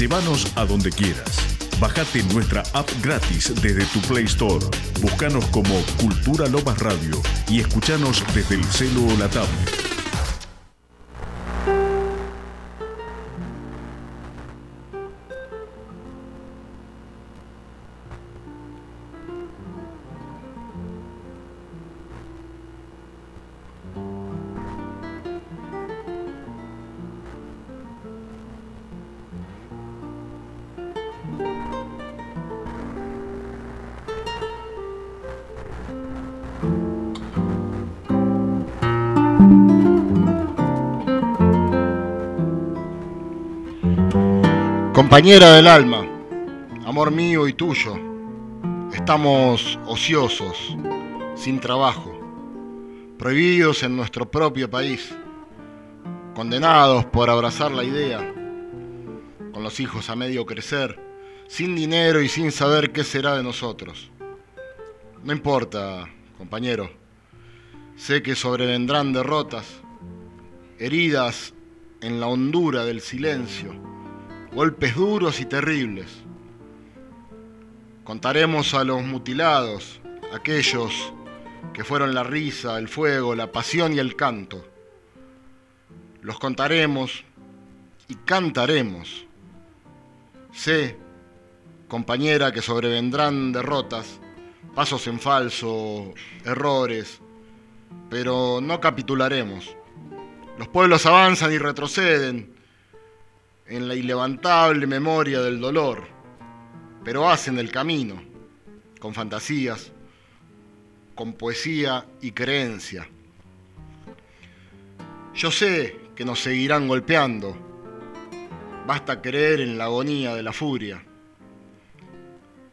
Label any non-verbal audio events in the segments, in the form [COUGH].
Llévanos a donde quieras. Bájate nuestra app gratis desde tu Play Store. Búscanos como Cultura Lomas Radio y escuchanos desde el celo o la tablet. Compañera del alma, amor mío y tuyo, estamos ociosos, sin trabajo, prohibidos en nuestro propio país, condenados por abrazar la idea, con los hijos a medio crecer, sin dinero y sin saber qué será de nosotros. No importa, compañero, sé que sobrevendrán derrotas, heridas en la hondura del silencio golpes duros y terribles. Contaremos a los mutilados, aquellos que fueron la risa, el fuego, la pasión y el canto. Los contaremos y cantaremos. Sé, compañera, que sobrevendrán derrotas, pasos en falso, errores, pero no capitularemos. Los pueblos avanzan y retroceden, en la ilevantable memoria del dolor, pero hacen el camino, con fantasías, con poesía y creencia. Yo sé que nos seguirán golpeando, basta creer en la agonía de la furia.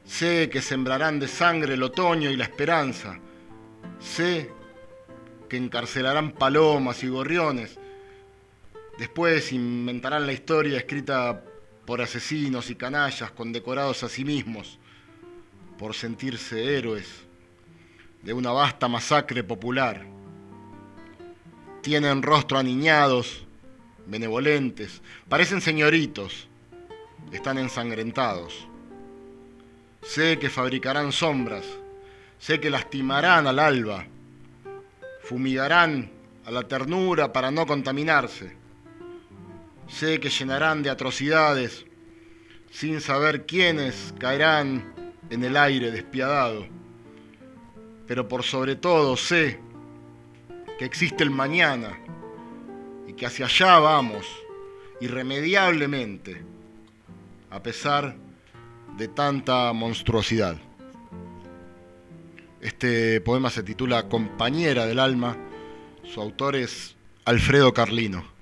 Sé que sembrarán de sangre el otoño y la esperanza. Sé que encarcelarán palomas y gorriones Después inventarán la historia escrita por asesinos y canallas condecorados a sí mismos por sentirse héroes de una vasta masacre popular. Tienen rostro aniñados, benevolentes, parecen señoritos, están ensangrentados. Sé que fabricarán sombras, sé que lastimarán al alba, fumigarán a la ternura para no contaminarse Sé que llenarán de atrocidades sin saber quiénes caerán en el aire despiadado. Pero por sobre todo sé que existe el mañana y que hacia allá vamos irremediablemente, a pesar de tanta monstruosidad. Este poema se titula Compañera del Alma, su autor es Alfredo Carlino.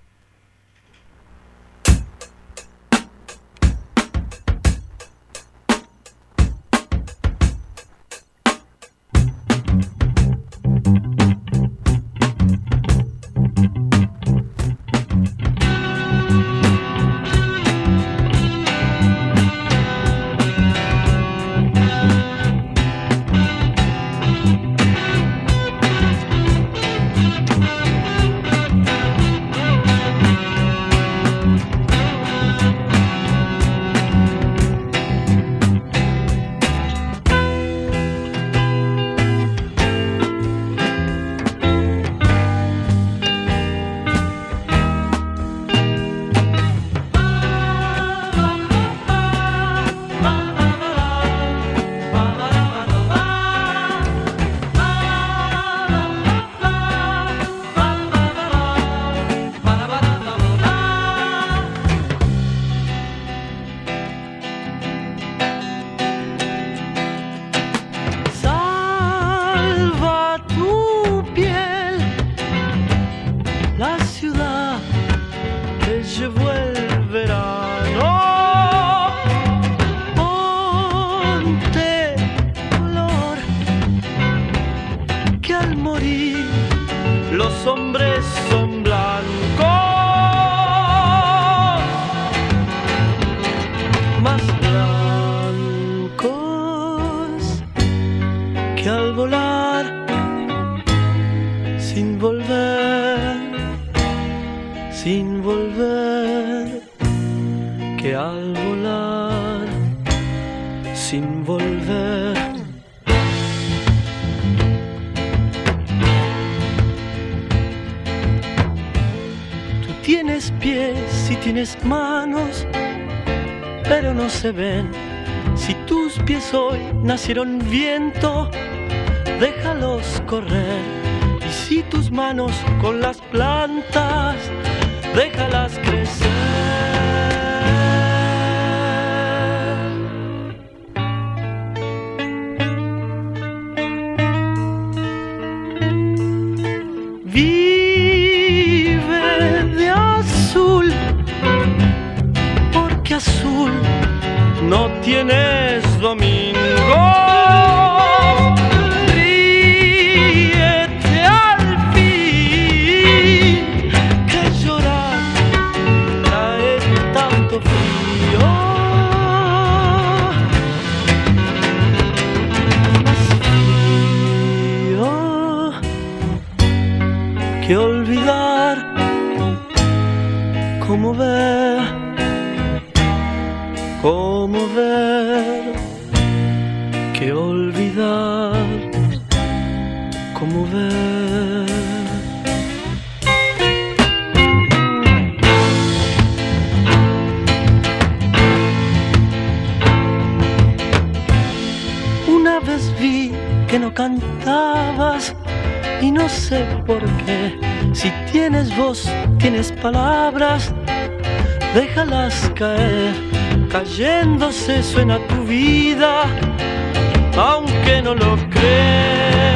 Hoy nacieron viento, déjalos correr. Y si tus manos con las ver cómo ver, que olvidar, cómo ver. Una vez vi que no cantabas y no sé por qué. Tienes voz, tienes palabras, déjalas caer cayéndose suena tu vida, aunque no lo creas.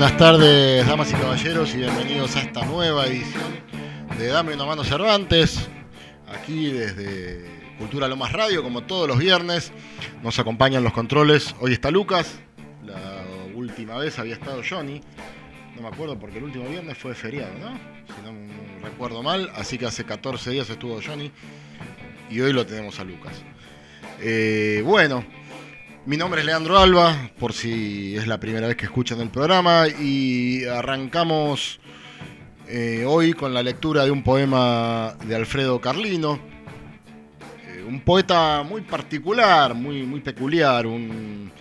Buenas tardes, damas y caballeros, y bienvenidos a esta nueva edición de Dame una mano Cervantes, aquí desde Cultura Lomas Radio, como todos los viernes. Nos acompañan los controles. Hoy está Lucas, la última vez había estado Johnny, no me acuerdo porque el último viernes fue feriado, ¿no? Si no recuerdo mal, así que hace 14 días estuvo Johnny y hoy lo tenemos a Lucas. Eh, bueno, mi nombre es Leandro Alba, por si es la primera vez que escuchan el programa, y arrancamos eh, hoy con la lectura de un poema de Alfredo Carlino, eh, un poeta muy particular, muy, muy peculiar, un,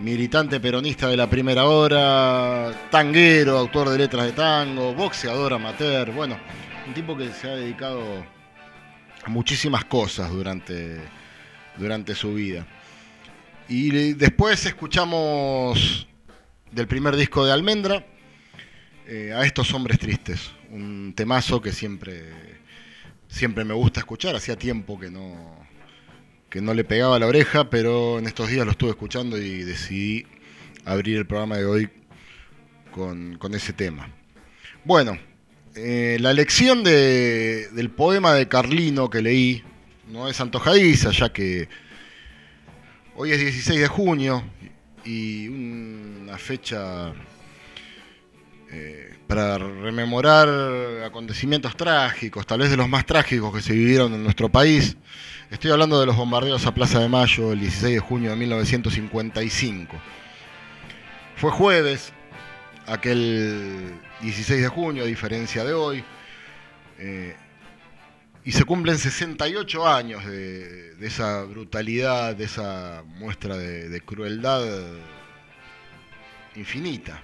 militante peronista de la primera hora, tanguero, autor de letras de tango, boxeador amateur, bueno, un tipo que se ha dedicado a muchísimas cosas durante, durante su vida. Y después escuchamos del primer disco de Almendra eh, a estos hombres tristes, un temazo que siempre, siempre me gusta escuchar, hacía tiempo que no, que no le pegaba la oreja, pero en estos días lo estuve escuchando y decidí abrir el programa de hoy con, ese tema. Bueno, eh, la lección del poema de Carlino que leí no es antojadiza, ya que hoy es 16 de junio y una fecha eh, para rememorar acontecimientos trágicos, tal vez de los más trágicos que se vivieron en nuestro país. Estoy hablando de los bombardeos a Plaza de Mayo el 16 de junio de 1955. Fue jueves, aquel 16 de junio, a diferencia de hoy, eh, y se cumplen 68 años de, esa brutalidad, de esa muestra de, crueldad infinita.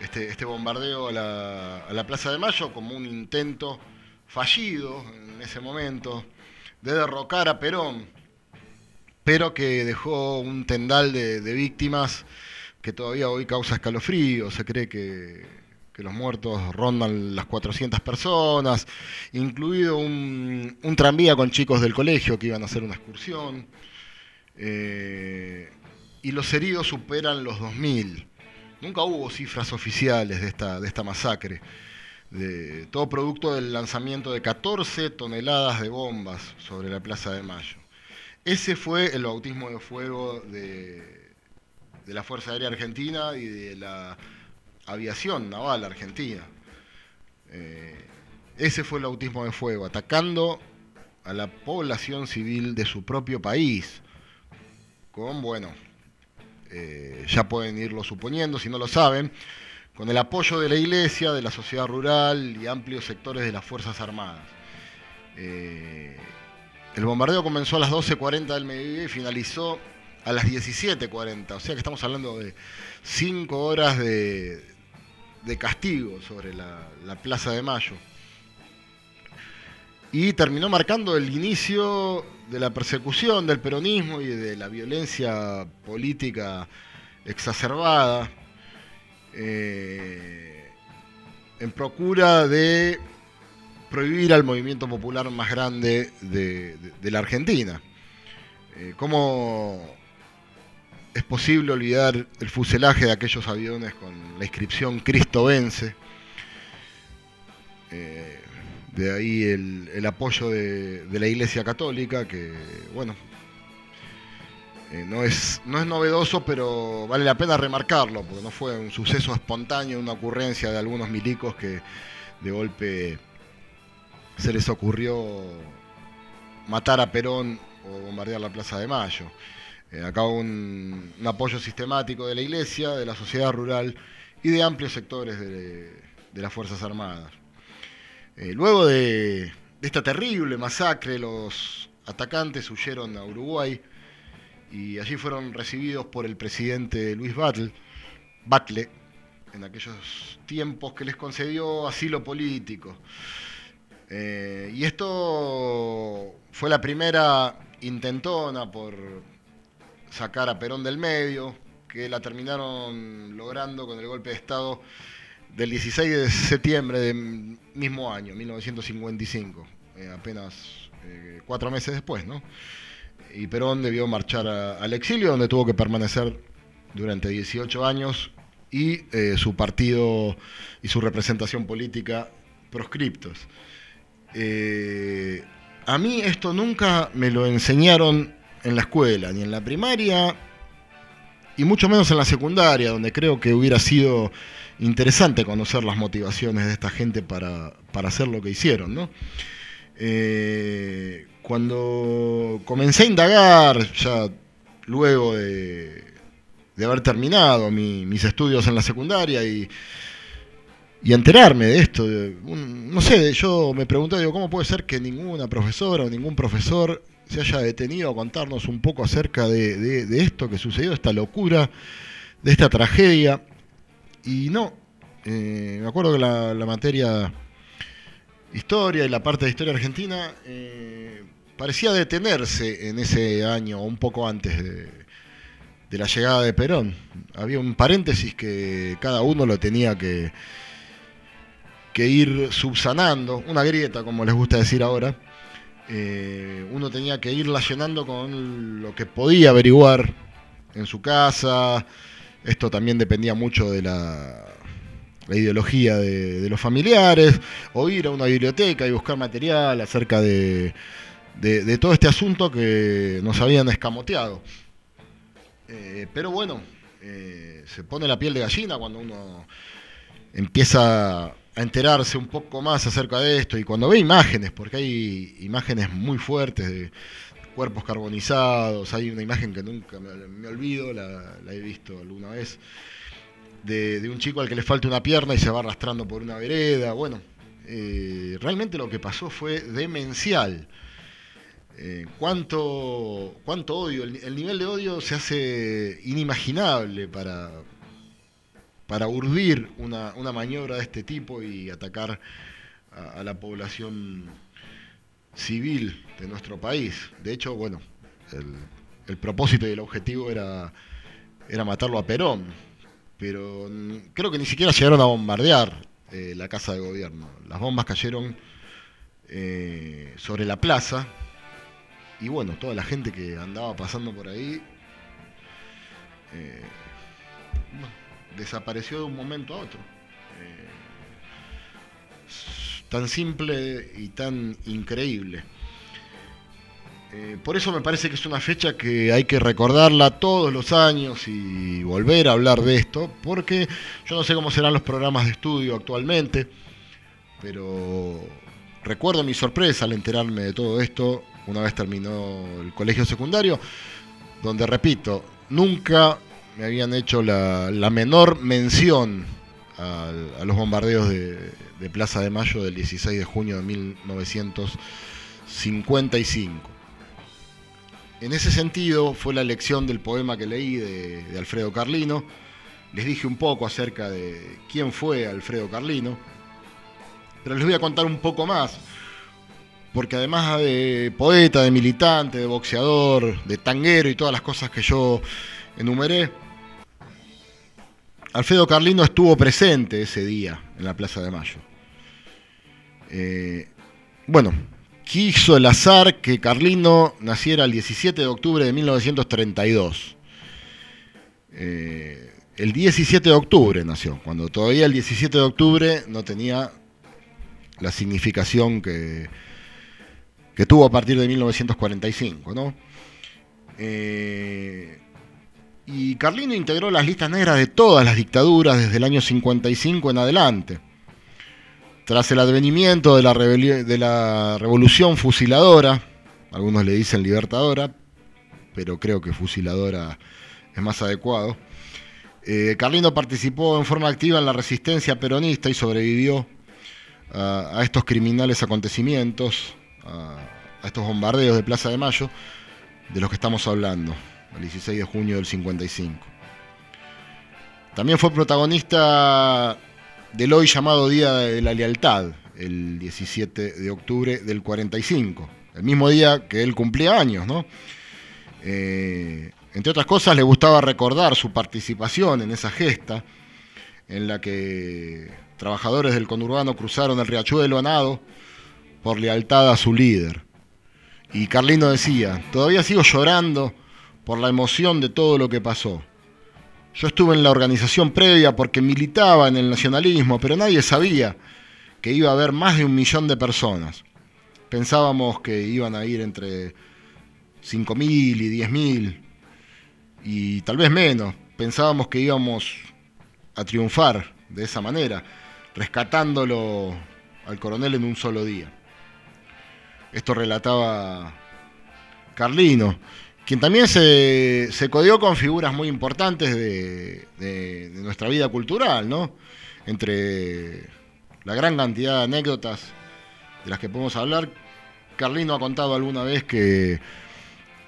Este, este bombardeo a la, Plaza de Mayo como un intento fallido en ese momento de derrocar a Perón, pero que dejó un tendal de, víctimas que todavía hoy causa escalofrío. Se cree que, los muertos rondan las 400 personas, incluido un, tranvía con chicos del colegio que iban a hacer una excursión. Eh, y los heridos superan los 2.000. Nunca hubo cifras oficiales de esta, de esta masacre de todo producto del lanzamiento de 14 toneladas de bombas sobre la Plaza de Mayo. Ese fue el bautismo de fuego de, la Fuerza Aérea Argentina y de la aviación naval argentina. Eh, ese fue el bautismo de fuego, atacando a la población civil de su propio país, con, bueno, eh, ya pueden irlo suponiendo, si no lo saben, con el apoyo de la Iglesia, de la sociedad rural y amplios sectores de las Fuerzas Armadas. Eh, el bombardeo comenzó a las 12.40 del mediodía y finalizó a las 17.40, o sea que estamos hablando de 5 horas de, castigo sobre la, la Plaza de Mayo. Y terminó marcando el inicio de la persecución del peronismo y de la violencia política exacerbada eh, en procura de prohibir al movimiento popular más grande de, la Argentina. Eh, ¿Cómo es posible olvidar el fuselaje de aquellos aviones con la inscripción Cristo vence? Eh, de ahí el, apoyo de, la Iglesia Católica, que, bueno, eh, no, es, no es novedoso, pero vale la pena remarcarlo, porque no fue un suceso espontáneo, una ocurrencia de algunos milicos que de golpe se les ocurrió matar a Perón o bombardear la Plaza de Mayo. Eh, acá un, apoyo sistemático de la Iglesia, de la sociedad rural y de amplios sectores de, las Fuerzas Armadas. Eh, luego de, esta terrible masacre, los atacantes huyeron a Uruguay y allí fueron recibidos por el presidente Luis Battle, Batle, en aquellos tiempos que les concedió asilo político. Eh, y esto fue la primera intentona por sacar a Perón del medio, que la terminaron logrando con el golpe de Estado del 16 de septiembre del mismo año, 1955, eh, apenas eh, cuatro meses después, ¿no? y Perón debió marchar al exilio, donde tuvo que permanecer durante 18 años y eh, su partido y su representación política proscriptos. A mí esto nunca me lo enseñaron en la escuela, ni en la primaria, y mucho menos en la secundaria, donde creo que hubiera sido interesante conocer las motivaciones de esta gente para, hacer lo que hicieron. ¿no? Eh, cuando comencé a indagar, ya luego de, haber terminado mis estudios en la secundaria y, y enterarme de esto, no sé, yo me pregunté, digo, ¿cómo puede ser que ninguna profesora o ningún profesor se haya detenido a contarnos un poco acerca de, esto que sucedió, esta locura, de esta tragedia. Y no, eh, me acuerdo que la, materia historia y la parte de historia argentina eh, parecía detenerse en ese año, un poco antes de, la llegada de Perón. Había un paréntesis que cada uno lo tenía que, que ir subsanando, una grieta, como les gusta decir ahora. Eh, uno tenía que irla llenando con lo que podía averiguar en su casa. Esto también dependía mucho de la, ideología de, los familiares, o ir a una biblioteca y buscar material acerca de, todo este asunto que nos habían escamoteado. Eh, pero bueno, eh, se pone la piel de gallina cuando uno empieza a enterarse un poco más acerca de esto y cuando ve imágenes, porque hay imágenes muy fuertes de cuerpos carbonizados, hay una imagen que nunca me, olvido, la, he visto alguna vez, de, un chico al que le falta una pierna y se va arrastrando por una vereda, bueno, eh, realmente lo que pasó fue demencial. Eh, cuánto, cuánto odio, el, nivel de odio se hace inimaginable para, para urdir una, maniobra de este tipo y atacar a, la población civil de nuestro país. De hecho, bueno, el, propósito y el objetivo era, era matarlo a Perón, pero creo que ni siquiera llegaron a bombardear eh, la casa de gobierno. Las bombas cayeron eh, sobre la plaza y bueno, toda la gente que andaba pasando por ahí eh, desapareció de un momento a otro. Eh, tan simple y tan increíble. Eh, por eso me parece que es una fecha que hay que recordarla todos los años y volver a hablar de esto, porque yo no sé cómo serán los programas de estudio actualmente, pero recuerdo mi sorpresa al enterarme de todo esto una vez terminó el colegio secundario, donde, repito, nunca me habían hecho la, menor mención a, los bombardeos de, Plaza de Mayo del 16 de junio de 1955. En ese sentido fue la lección del poema que leí de, de Alfredo Carlino. Les dije un poco acerca de quién fue Alfredo Carlino, pero les voy a contar un poco más porque además de poeta, de militante, de boxeador, de tanguero y todas las cosas que yo enumeré, Alfredo Carlino estuvo presente ese día en la Plaza de Mayo. Eh, bueno, quiso el azar que Carlino naciera el 17 de octubre de 1932. Eh, el 17 de octubre nació, cuando todavía el 17 de octubre no tenía la significación que, que tuvo a partir de 1945. ¿no? Eh, y Carlino integró las listas negras de todas las dictaduras desde el año 55 en adelante. Tras el advenimiento de la, revolución fusiladora, algunos le dicen libertadora, pero creo que fusiladora es más adecuado, eh, Carlino participó en forma activa en la resistencia peronista y sobrevivió a estos criminales acontecimientos, a, estos bombardeos de Plaza de Mayo, de los que estamos hablando, el 16 de junio del 55. También fue protagonista del hoy llamado Día de la Lealtad, el 17 de octubre del 45, el mismo día que él cumplía años, ¿no? Eh, entre otras cosas, le gustaba recordar su participación en esa gesta en la que trabajadores del conurbano cruzaron el riachuelo a nado por lealtad a su líder. Y Carlino decía, todavía sigo llorando por la emoción de todo lo que pasó. Yo estuve en la organización previa porque militaba en el nacionalismo, pero nadie sabía que iba a haber más de un millón de personas. Pensábamos que iban a ir entre 5.000 y 10.000, y tal vez menos. Pensábamos que íbamos a triunfar de esa manera, rescatándolo al coronel en un solo día. Esto relataba Carlino, quien también se, se codió con figuras muy importantes de, nuestra vida cultural, ¿no? Entre la gran cantidad de anécdotas de las que podemos hablar, Carlino ha contado alguna vez que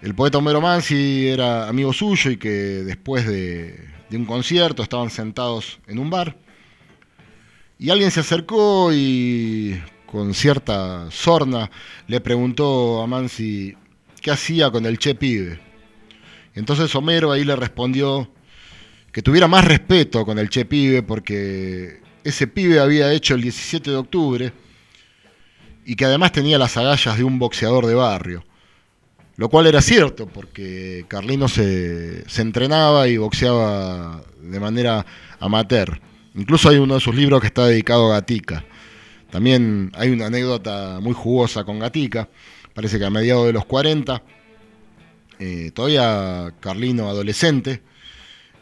el poeta Homero Mansi era amigo suyo y que después de, de un concierto estaban sentados en un bar y alguien se acercó y con cierta sorna le preguntó a Mansi qué hacía con el Che Pibe. Entonces Homero ahí le respondió que tuviera más respeto con el Che Pibe porque ese pibe había hecho el 17 de octubre y que además tenía las agallas de un boxeador de barrio. Lo cual era cierto, porque Carlino se, se entrenaba y boxeaba de manera amateur. Incluso hay uno de sus libros que está dedicado a Gatica. También hay una anécdota muy jugosa con Gatica. Parece que a mediados de los 40, eh, todavía Carlino adolescente,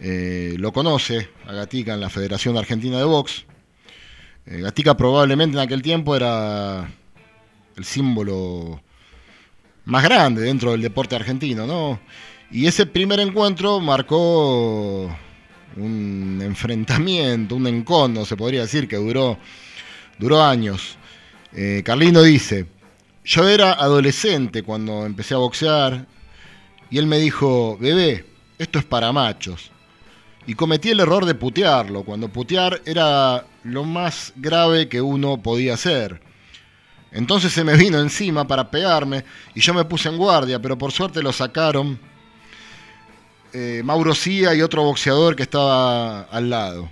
eh, lo conoce a Gatica en la Federación Argentina de Box. Eh, Gatica probablemente en aquel tiempo era el símbolo más grande dentro del deporte argentino, ¿no? Y ese primer encuentro marcó un enfrentamiento, un encono, se podría decir, que duró, duró años. Carlino dice, yo era adolescente cuando empecé a boxear y él me dijo, bebé, esto es para machos. Y cometí el error de putearlo, cuando putear era lo más grave que uno podía hacer. Entonces se me vino encima para pegarme y yo me puse en guardia, pero por suerte lo sacaron eh, Mauro Cía y otro boxeador que estaba al lado.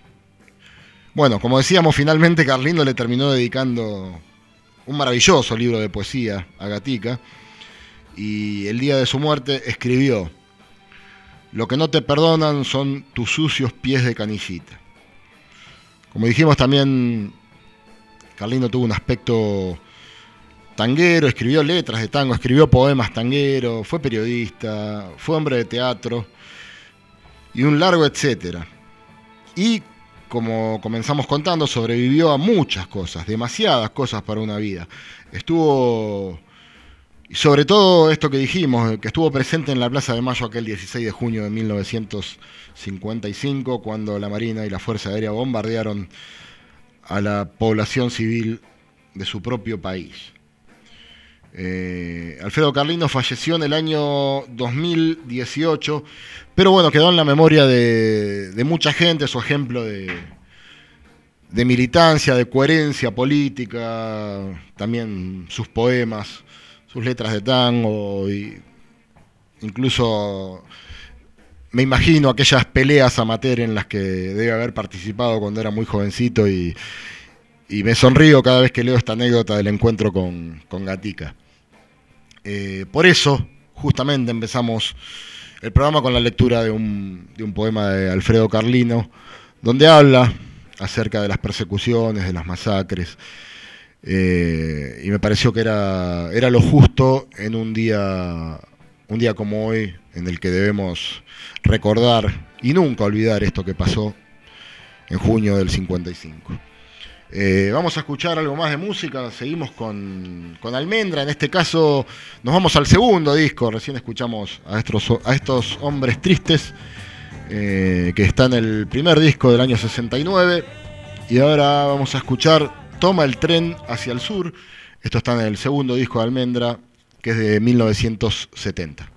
Bueno, como decíamos, finalmente Carlino le terminó dedicando un maravilloso libro de poesía a Gatica y el día de su muerte escribió, lo que no te perdonan son tus sucios pies de canillita. Como dijimos también, Carlino tuvo un aspecto tanguero, escribió letras de tango, escribió poemas tanguero, fue periodista, fue hombre de teatro y un largo etcétera. Y como comenzamos contando, sobrevivió a muchas cosas, demasiadas cosas para una vida. Estuvo, sobre todo esto que dijimos, que estuvo presente en la Plaza de Mayo aquel 16 de junio de 1955, cuando la Marina y la Fuerza Aérea bombardearon a la población civil de su propio país. Eh, Alfredo Carlino falleció en el año 2018, pero bueno, quedó en la memoria de, mucha gente su ejemplo de, militancia, de coherencia política, también sus poemas, sus letras de tango, y incluso me imagino aquellas peleas amateur en las que debe haber participado cuando era muy jovencito y, y me sonrío cada vez que leo esta anécdota del encuentro con, con Gatica. Eh, por eso, justamente, empezamos el programa con la lectura de un, de un, poema de Alfredo Carlino, donde habla acerca de las persecuciones, de las masacres, eh, y me pareció que era, era lo justo en un día, un día como hoy, en el que debemos recordar y nunca olvidar esto que pasó en junio del 55. Eh, vamos a escuchar algo más de música, seguimos con, con, Almendra, en este caso nos vamos al segundo disco, recién escuchamos a estos, a estos hombres tristes, eh, que está en el primer disco del año 69, y ahora vamos a escuchar Toma el tren hacia el sur, esto está en el segundo disco de Almendra, que es de 1970.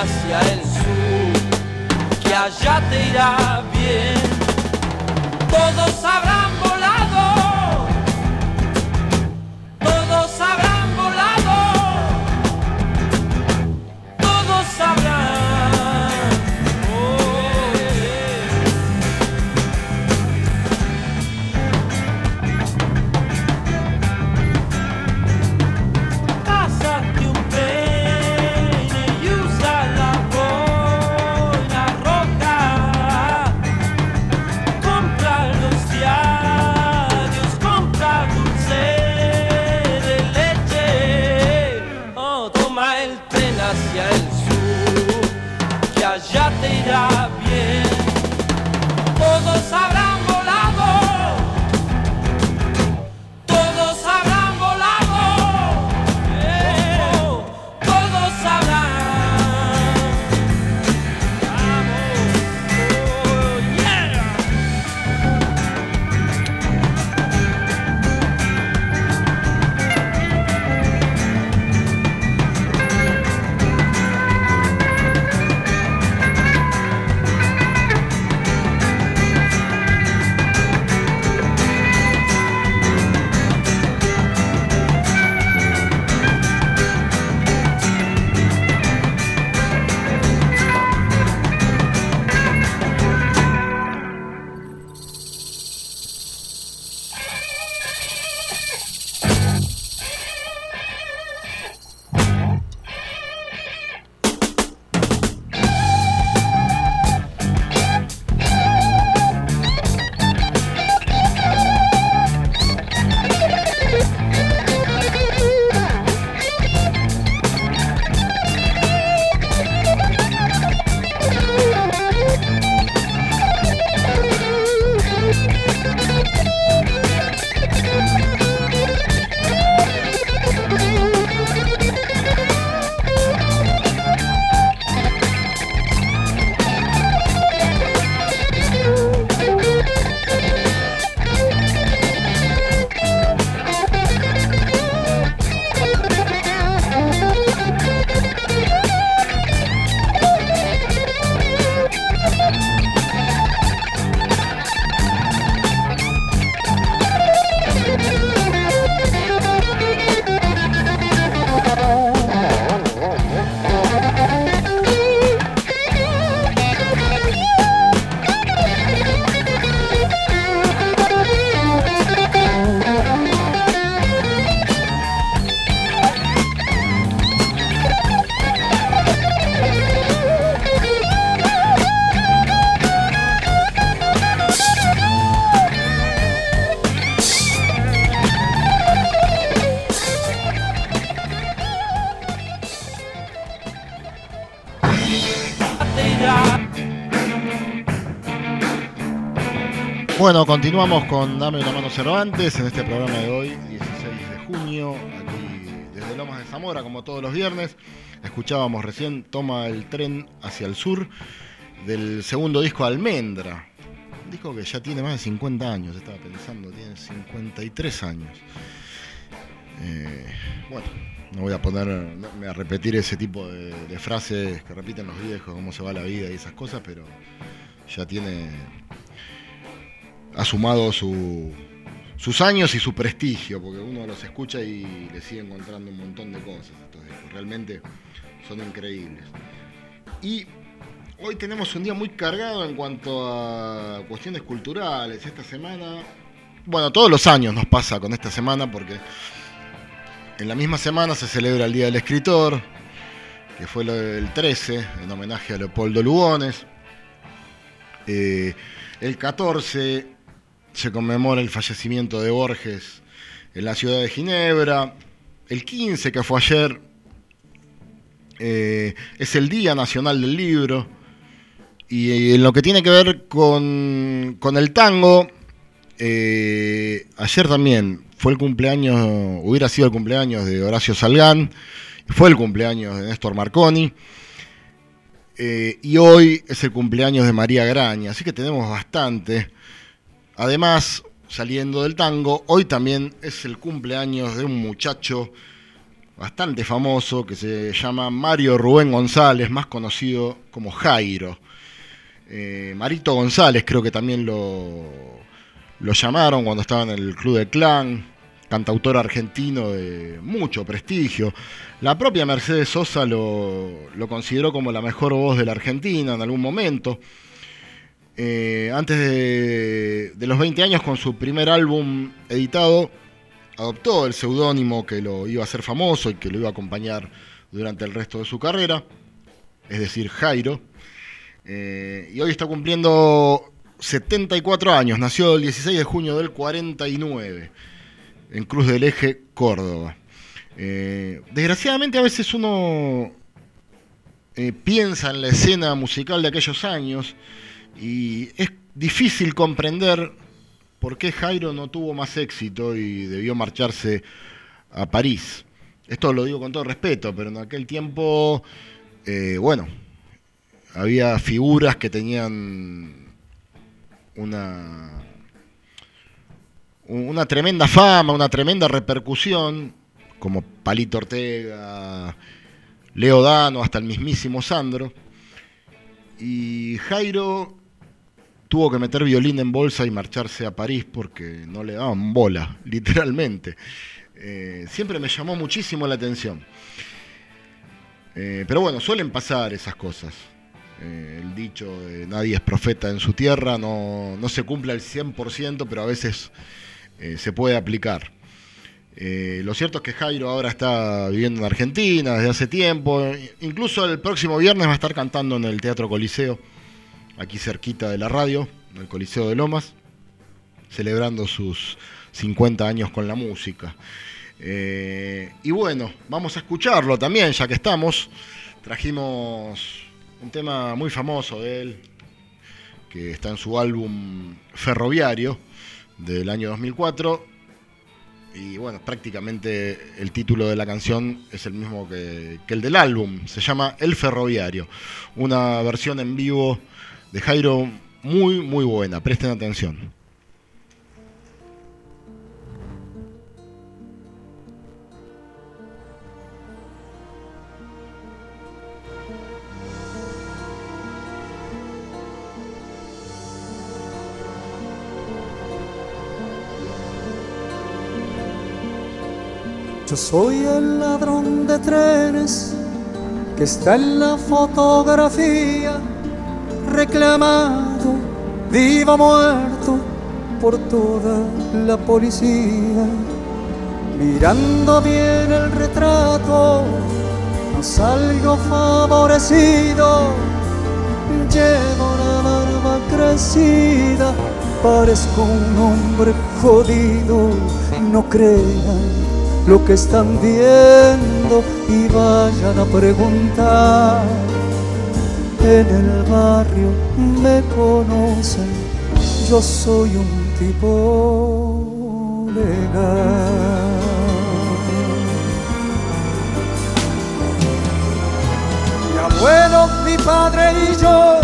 Hacia el sur, que allá te irá bien. Todos habrán Bueno, continuamos con Dame una mano Cervantes en este programa de hoy, 16 de junio, aquí desde Lomas de Zamora, como todos los viernes. Escuchábamos recién Toma el tren hacia el sur del segundo disco Almendra. Un disco que ya tiene más de 50 años, estaba pensando, tiene 53 años. Eh, bueno, no voy a poner, a repetir ese tipo de, de frases que repiten los viejos, cómo se va la vida y esas cosas, pero ya tiene ha sumado su- sus años y su prestigio, porque uno los escucha y le sigue encontrando un montón de cosas. Estos discos. realmente son increíbles. Y hoy tenemos un día muy cargado en cuanto a cuestiones culturales. Esta semana, bueno, todos los años nos pasa con esta semana, porque en la misma semana se celebra el Día del Escritor, que fue del 13, en homenaje a Leopoldo Lugones. Eh, el 14 se conmemora el fallecimiento de Borges en la ciudad de Ginebra. El 15, que fue ayer, eh, es el Día Nacional del Libro. Y eh, en lo que tiene que ver con, con el tango, eh, ayer también fue el cumpleaños, hubiera sido el cumpleaños de Horacio Salgán, fue el cumpleaños de Néstor Marconi. Y hoy es el cumpleaños de María Graña, así que tenemos bastante. Además, saliendo del tango, hoy también es el cumpleaños de un muchacho bastante famoso que se llama Mario Rubén González, más conocido como Jairo. Eh, Marito González creo que también lo, llamaron cuando estaba en el Club del Clan, cantautor argentino de mucho prestigio. La propia Mercedes Sosa lo consideró como la mejor voz de la Argentina en algún momento. Eh, antes de, de los 20 años, con su primer álbum editado, adoptó el seudónimo que lo iba a hacer famoso y que lo iba a acompañar durante el resto de su carrera, es decir, Jairo. Eh, y hoy está cumpliendo 74 años, nació el 16 de junio del 49, en Cruz del Eje, Córdoba. Eh, desgraciadamente a veces uno piensa en la escena musical de aquellos años y es difícil comprender por qué Jairo no tuvo más éxito y debió marcharse a París. Esto lo digo con todo respeto, pero en aquel tiempo, eh, bueno, había figuras que tenían una, una tremenda fama, una tremenda repercusión, como Palito Ortega, Leo Dano, hasta el mismísimo Sandro. Y Jairo tuvo que meter violín en bolsa y marcharse a París porque no le daban bola, [LAUGHS] literalmente. Eh, siempre me llamó muchísimo la atención. Eh, pero bueno, suelen pasar esas cosas. Eh, el dicho de nadie es profeta en su tierra no, no se cumple al 100%, pero a veces se puede aplicar. Lo cierto es que Jairo ahora está viviendo en Argentina desde hace tiempo. Incluso el próximo viernes va a estar cantando en el Teatro Coliseo, aquí cerquita de la radio, en el Coliseo de Lomas, celebrando sus 50 años con la música. Eh, y bueno, vamos a escucharlo también, ya que estamos. Trajimos un tema muy famoso de él, que está en su álbum Ferroviario del año 2004. Y bueno, prácticamente el título de la canción es el mismo que, que el del álbum. Se llama El Ferroviario. Una versión en vivo de Jairo muy, muy buena. Presten atención. Yo soy el ladrón de trenes que está en la fotografía, reclamado, vivo muerto por toda la policía. Mirando bien el retrato, no salgo favorecido. Llevo la barba crecida, parezco un hombre jodido. No crean lo que están viendo y vayan a preguntar. En el barrio me conocen, yo soy un tipo legal. Mi abuelo, mi padre y yo,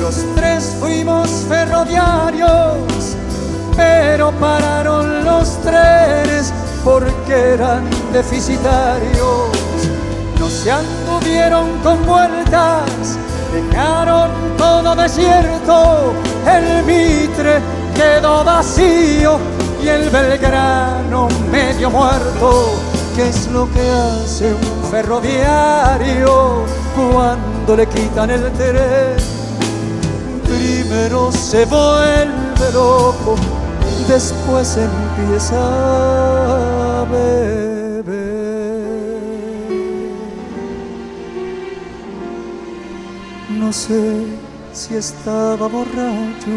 los tres fuimos ferroviarios, pero pararon los trenes porque eran deficitarios. No se anduvieron con vueltas, dejaron todo desierto, el Mitre quedó vacío y el Belgrano medio muerto. ¿Qué es lo que hace un ferroviario cuando le quitan el tren? Primero se vuelve loco, después empieza a beber. No sé si estaba borracho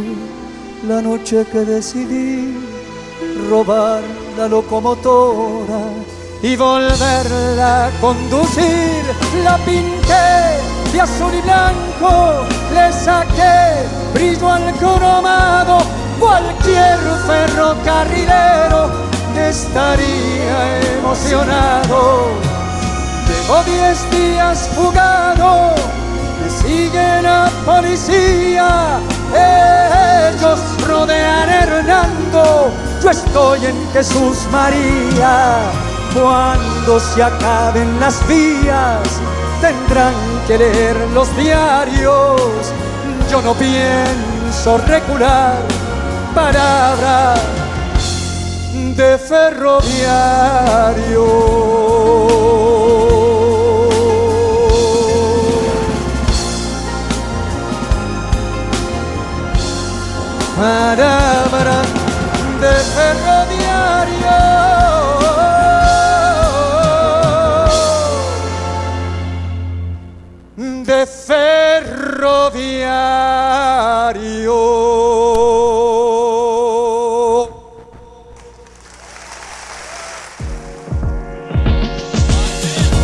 la noche que decidí robar la locomotora y volverla a conducir. La pinté de azul y blanco, le saqué brillo al cromado. Cualquier ferrocarrilero estaría emocionado. Llevo diez días fugado, me sigue la policía. Ellos rodean a Hernando, yo estoy en Jesús María. Cuando se acaben las vías, tendrán que leer los diarios. Yo no pienso recular palabra de ferroviario. Palabra de ferroviario. De ferroviario.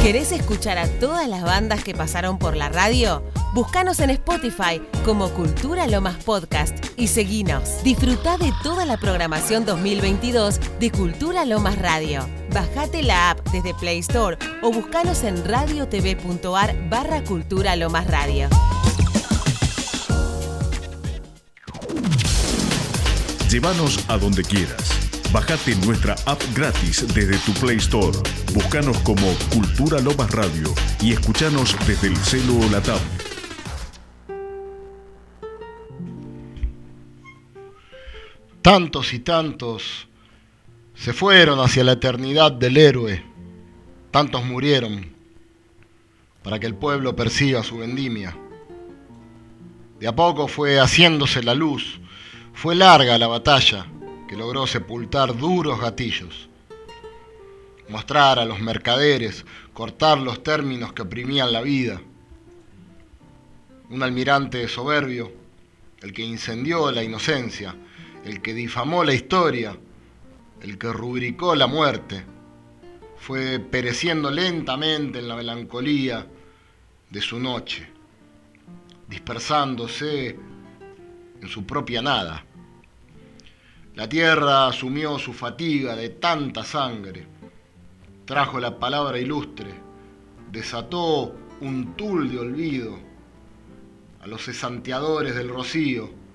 ¿Querés escuchar a todas las bandas que pasaron por la radio? Búscanos en Spotify como Cultura Lomas Podcast y seguinos. Disfruta de toda la programación 2022 de Cultura Lomas Radio. Bajate la app desde Play Store o buscanos en radiotv.ar barra Cultura Lomas Radio. Llévanos a donde quieras. Bajate nuestra app gratis desde tu Play Store. Búscanos como Cultura Lomas Radio y escuchanos desde el celu o la tablet. Tantos y tantos se fueron hacia la eternidad del héroe. Tantos murieron para que el pueblo persiga su vendimia. De a poco fue haciéndose la luz. Fue larga la batalla que logró sepultar duros gatillos. Mostrar a los mercaderes, cortar los términos que oprimían la vida. Un almirante soberbio, el que incendió la inocencia, el que difamó la historia, el que rubricó la muerte, fue pereciendo lentamente en la melancolía de su noche, dispersándose en su propia nada. La tierra asumió su fatiga de tanta sangre, trajo la palabra ilustre, desató un tul de olvido a los cesanteadores del rocío,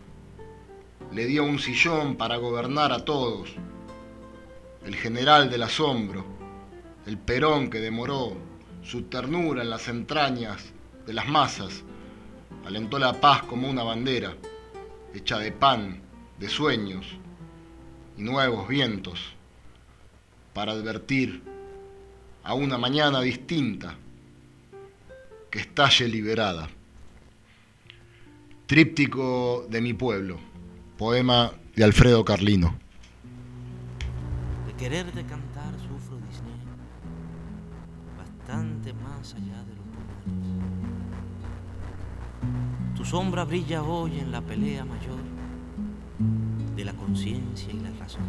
le dio un sillón para gobernar a todos, el general del asombro, el perón que demoró su ternura en las entrañas de las masas, alentó la paz como una bandera, hecha de pan, de sueños y nuevos vientos, para advertir a una mañana distinta que estalle liberada. Tríptico de mi pueblo, poema de Alfredo Carlino. De querer de cantar sufro disney, bastante más allá de los pulmones. Tu sombra brilla hoy en la pelea mayor de la conciencia y la razón.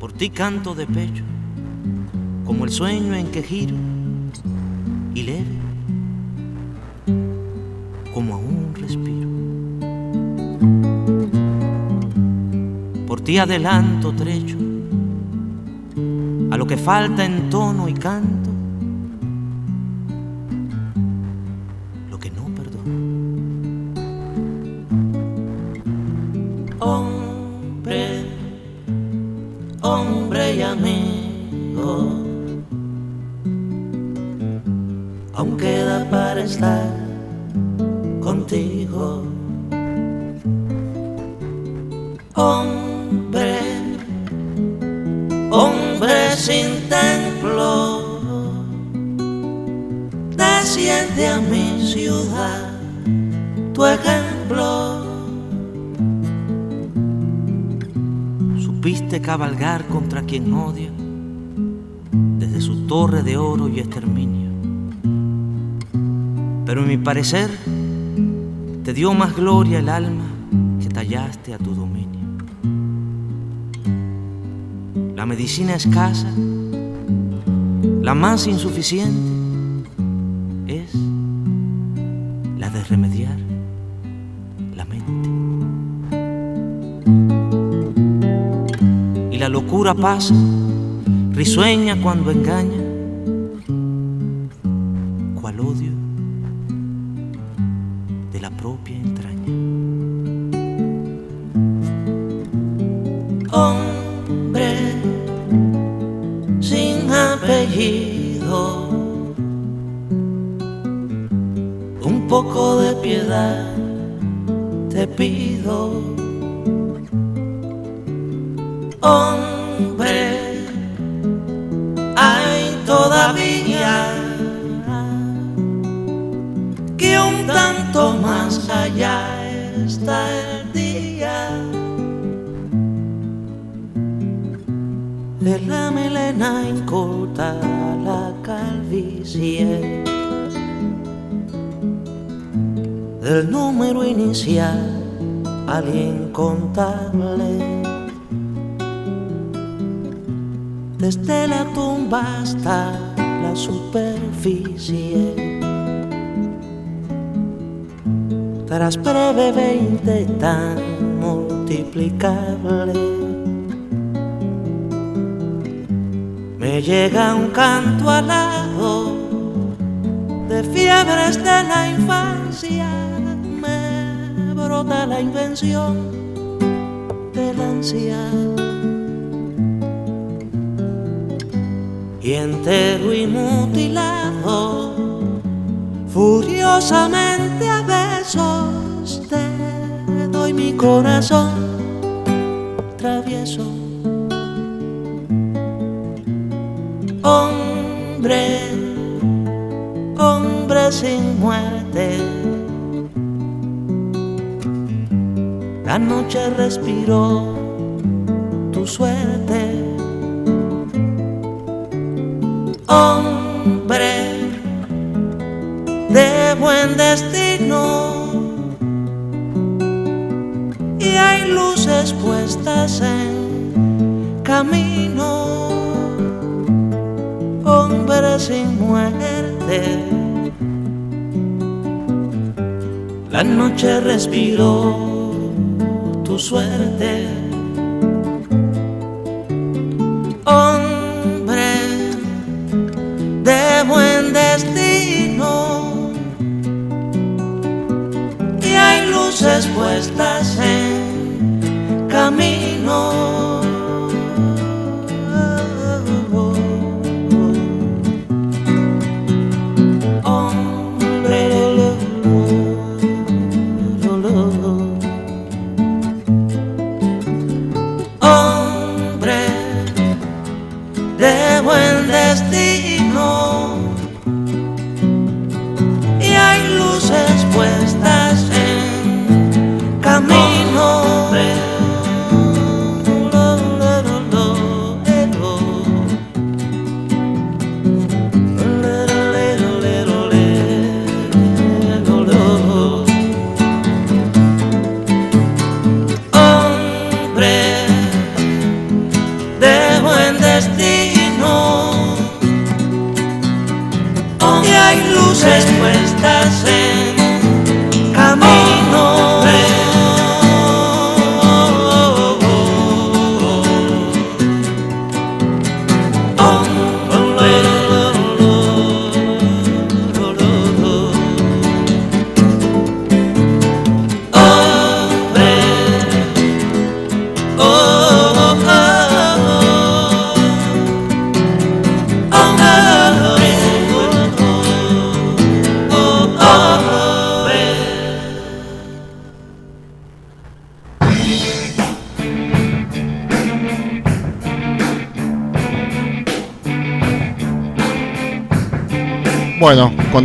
Por ti canto de pecho, como el sueño en que giro, y leve, ti adelanto trecho a lo que falta en tono y canto, lo que no perdono. Hombre, hombre y amigo, aún queda para estar contigo. Templo, desciende a mi ciudad tu ejemplo. Supiste cabalgar contra quien odia desde su torre de oro y exterminio. Pero en mi parecer te dio más gloria el alma que tallaste a tu dominio. La medicina escasa, la más insuficiente, es la de remediar la mente. Y la locura pasa, risueña cuando engaña, te pido. Hombre, hay todavía que un tanto más allá está el día. de la melena inculta la calvicie del número inicial al incontable desde la tumba hasta la superficie. Tras breve veinte tan multiplicable me llega un canto alado de fiebres de la infancia, brota la invención del anciano. Y entero y mutilado, furiosamente a besos te doy mi corazón travieso. Noche respiró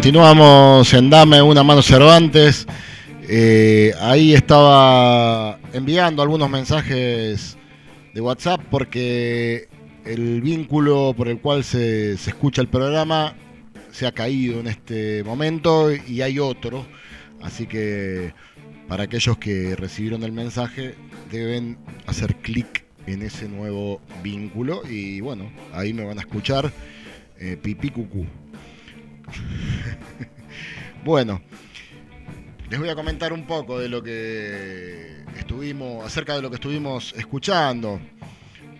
continuamos en Dame una mano Cervantes. Eh, ahí estaba enviando algunos mensajes de WhatsApp porque el vínculo por el cual se, se escucha el programa se ha caído en este momento y hay otro. Así que para aquellos que recibieron el mensaje deben hacer clic en ese nuevo vínculo y bueno, ahí me van a escuchar eh, pipí cucú. [LAUGHS] bueno, les voy a comentar un poco de lo que estuvimos, acerca de lo que estuvimos escuchando.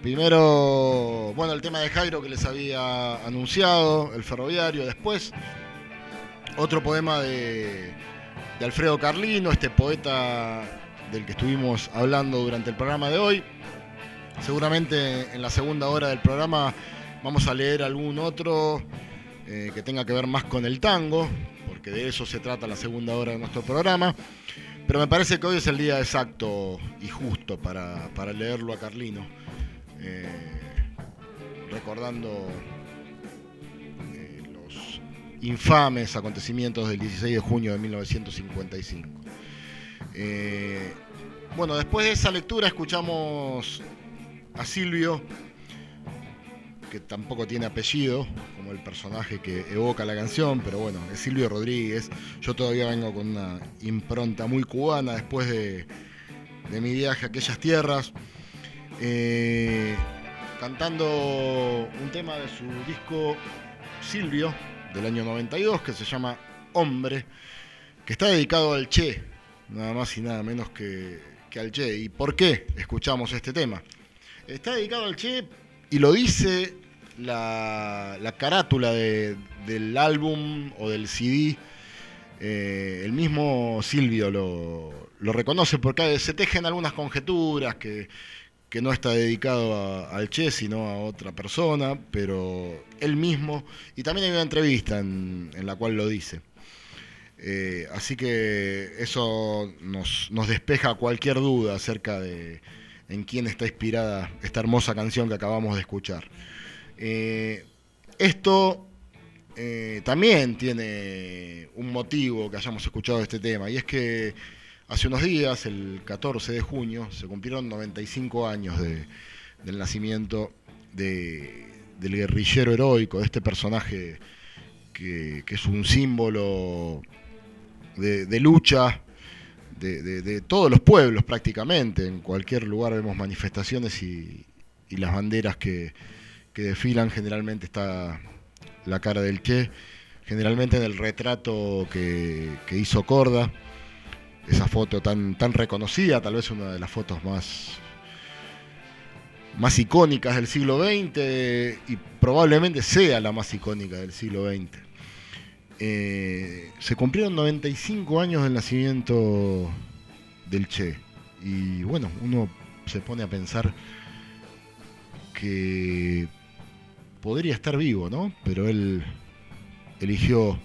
Primero, bueno, el tema de Jairo que les había anunciado, el ferroviario. Después, otro poema de, de Alfredo Carlino, este poeta del que estuvimos hablando durante el programa de hoy. Seguramente en la segunda hora del programa vamos a leer algún otro eh, que tenga que ver más con el tango, porque de eso se trata la segunda hora de nuestro programa. Pero me parece que hoy es el día exacto y justo para, para leerlo a Carlino, eh, recordando eh, los infames acontecimientos del 16 de junio de 1955. Eh, bueno, después de esa lectura escuchamos a Silvio, que tampoco tiene apellido, como el personaje que evoca la canción, pero bueno, es Silvio Rodríguez. Yo todavía vengo con una impronta muy cubana después de, de mi viaje a aquellas tierras. Eh, cantando un tema de su disco Silvio del año 92 que se llama Hombre, que está dedicado al Che, nada más y nada menos que, que al Che. ¿Y por qué escuchamos este tema? Está dedicado al Che y lo dice la, la carátula de- del álbum o del CD. Eh, el mismo Silvio lo, reconoce porque se tejen algunas conjeturas que, no está dedicado al Che, sino a otra persona, pero él mismo, y también hay una entrevista en, la cual lo dice. Eh, así que eso nos despeja cualquier duda acerca de en quién está inspirada esta hermosa canción que acabamos de escuchar. Eh, esto eh, también tiene un motivo que hayamos escuchado este tema, y es que hace unos días, el 14 de junio, se cumplieron 95 años de- del nacimiento de- del guerrillero heroico, de este personaje que, es un símbolo de lucha de, todos los pueblos prácticamente. En cualquier lugar vemos manifestaciones y, y las banderas que, que desfilan. Generalmente está la cara del Che, generalmente en el retrato que, que hizo Corda. Esa foto tan, tan reconocida, tal vez una de las fotos más, más icónicas del siglo XX y probablemente sea la más icónica del siglo XX. Eh, se cumplieron 95 años del nacimiento del Che. Y bueno, uno se pone a pensar que podría estar vivo, ¿no? Pero él eligió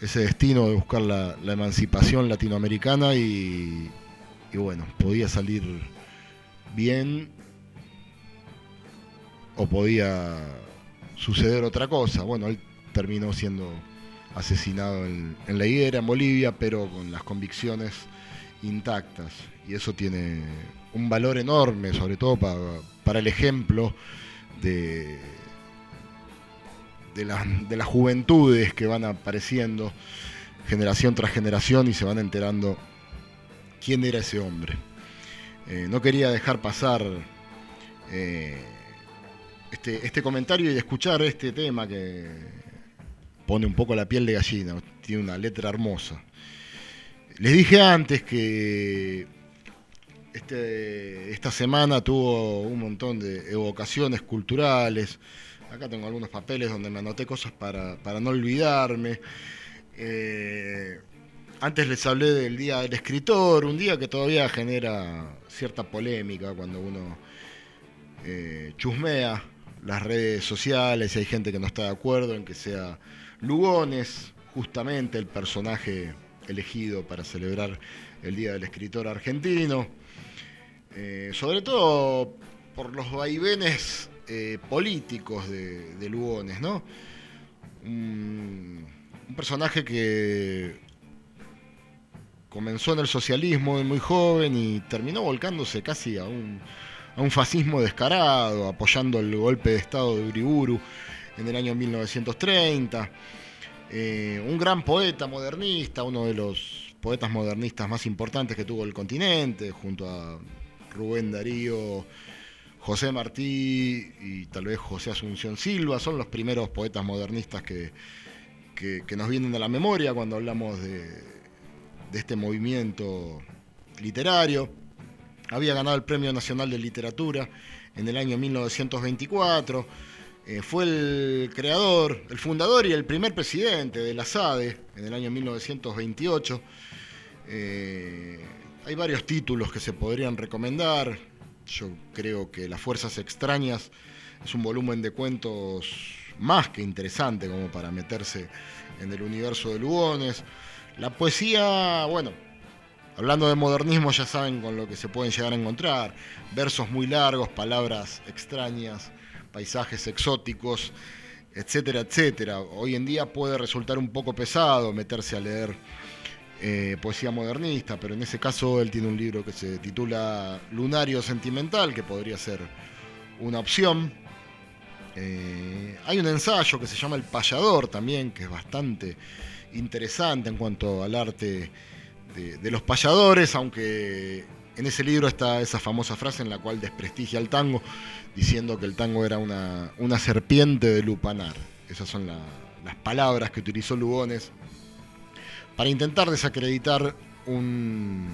ese destino de buscar la, emancipación latinoamericana y, y bueno, podía salir bien o podía suceder otra cosa. Bueno, él terminó siendo asesinado en, la higuera, en Bolivia, pero con las convicciones intactas. Y eso tiene un valor enorme, sobre todo para, para el ejemplo de, de, las- de las juventudes que van apareciendo generación tras generación y se van enterando quién era ese hombre. Eh, no quería dejar pasar eh, este, este comentario y escuchar este tema que pone un poco la piel de gallina, tiene una letra hermosa. Les dije antes que este, esta semana tuvo un montón de evocaciones culturales. Acá tengo algunos papeles donde me anoté cosas para, para no olvidarme. Eh, antes les hablé del Día del Escritor, un día que todavía genera cierta polémica cuando uno eh, chusmea las redes sociales hay gente que no está de acuerdo en que sea Lugones justamente el personaje elegido para celebrar el Día del Escritor argentino. Eh, sobre todo por los vaivenes eh, políticos de, Lugones, ¿no? Un, un personaje que comenzó en el socialismo de muy joven y terminó volcándose casi a un, a un fascismo descarado, apoyando el golpe de Estado de Uriburu en el año 1930. Eh, un gran poeta modernista, uno de los poetas modernistas más importantes que tuvo el continente, junto a Rubén Darío, José Martí y tal vez José Asunción Silva, son los primeros poetas modernistas que, nos vienen a la memoria cuando hablamos de este movimiento literario. Había ganado el Premio Nacional de Literatura en el año 1924. Eh, fue el creador, el fundador y el primer presidente de la SADE en el año 1928. Eh, hay varios títulos que se podrían recomendar. Yo creo que Las Fuerzas Extrañas es un volumen de cuentos más que interesante como para meterse en el universo de Lugones. La poesía, bueno, hablando de modernismo ya saben con lo que se pueden llegar a encontrar. Versos muy largos, palabras extrañas, paisajes exóticos, etcétera, etcétera. Hoy en día puede resultar un poco pesado meterse a leer eh, poesía modernista, pero en ese caso él tiene un libro que se titula Lunario Sentimental, que podría ser una opción. Eh, hay un ensayo que se llama El Payador también, que es bastante interesante en cuanto al arte de, de los payadores, aunque en ese libro está esa famosa frase en la cual desprestigia el tango, diciendo que el tango era una, una serpiente de lupanar. Esas son la, las palabras que utilizó Lugones para intentar desacreditar un,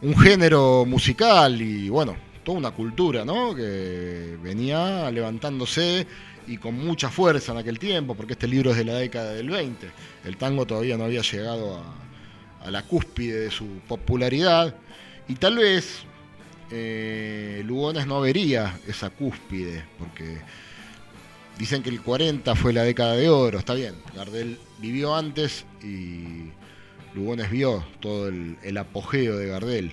un género musical y bueno, toda una cultura, ¿no? Que venía levantándose y con mucha fuerza en aquel tiempo, porque este libro es de la década del 20. El tango todavía no había llegado a la cúspide de su popularidad y tal vez eh, Lugones no vería esa cúspide, porque dicen que el 40 fue la década de oro, está bien, Gardel vivió antes y Lugones vio todo el, apogeo de Gardel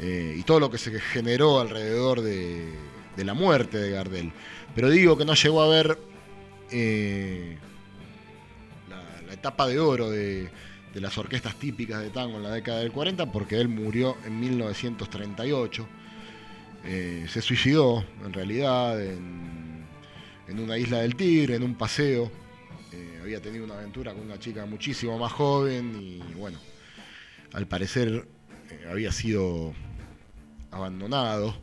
eh, y todo lo que se generó alrededor de, la muerte de Gardel. Pero digo que no llegó a ver eh, la, etapa de oro de, de, las orquestas típicas de tango en la década del 40 porque él murió en 1938. Eh, se suicidó en realidad en, en, una isla del Tigre, en un paseo. Eh, había tenido una aventura con una chica muchísimo más joven y bueno, al parecer eh, había sido abandonado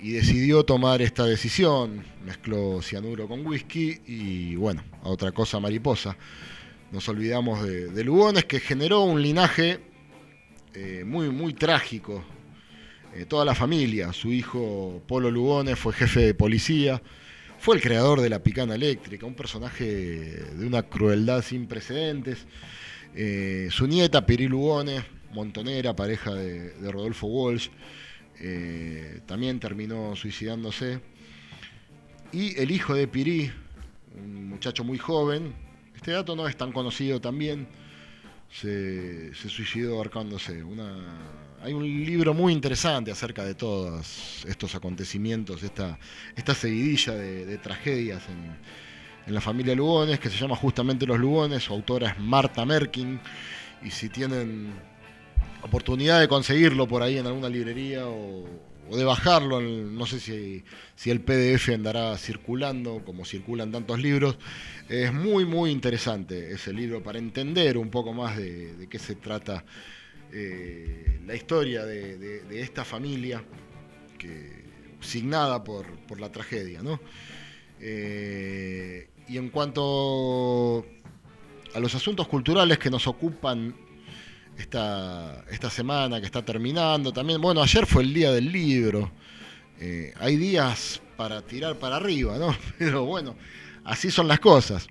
y decidió tomar esta decisión. Mezcló cianuro con whisky y bueno, a otra cosa mariposa. Nos olvidamos de, Lugones que generó un linaje eh, muy, muy trágico. Eh, toda la familia, su hijo Polo Lugones fue jefe de policía, fue el creador de la picana eléctrica, un personaje de una crueldad sin precedentes. Eh, su nieta Piri Lugones, montonera, pareja de, de Rodolfo Walsh, también terminó suicidándose. Y el hijo de Pirí, un muchacho muy joven, este dato no es tan conocido también, se, suicidó ahorcándose. Hay un libro muy interesante acerca de todos estos acontecimientos, esta, esta seguidilla de, tragedias en, la familia Lugones, que se llama justamente Los Lugones, su autora es Marta Merkin, y si tienen oportunidad de conseguirlo por ahí en alguna librería o, o de bajarlo, no sé si, si, el PDF andará circulando, como circulan tantos libros. Es muy, muy interesante ese libro para entender un poco más de, qué se trata eh, la historia de, esta familia, que, signada por, por la tragedia. ¿no? Eh, y en cuanto a los asuntos culturales que nos ocupan esta, esta semana que está terminando. También, bueno, ayer fue el día del libro. Eh, hay días para tirar para arriba, ¿no? [LAUGHS] Pero bueno, así son las cosas.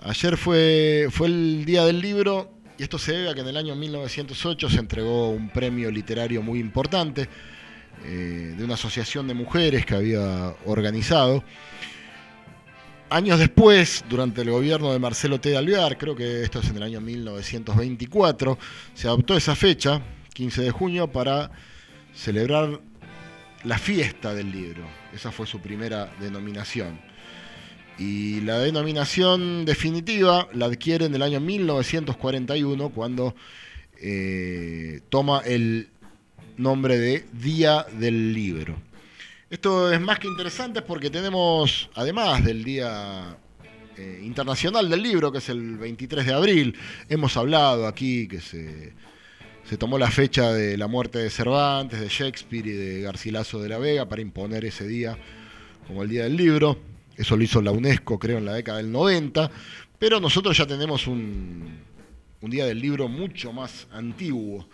Ayer fue, fue el día del libro y esto se debe a que en el año 1908 se entregó un premio literario muy importante eh, de una asociación de mujeres que había organizado. Años después, durante el gobierno de Marcelo T. de Alvear, creo que esto es en el año 1924, se adoptó esa fecha, 15 de junio, para celebrar la fiesta del libro. Esa fue su primera denominación. Y la denominación definitiva la adquiere en el año 1941 cuando eh, toma el nombre de Día del Libro. Esto es más que interesante porque tenemos, además del Día eh, Internacional del Libro, que es el 23 de abril, hemos hablado aquí que se, se tomó la fecha de la muerte de Cervantes, de Shakespeare y de Garcilaso de la Vega para imponer ese día como el Día del Libro. Eso lo hizo la UNESCO, creo, en la década del 90. Pero nosotros ya tenemos un, un Día del Libro mucho más antiguo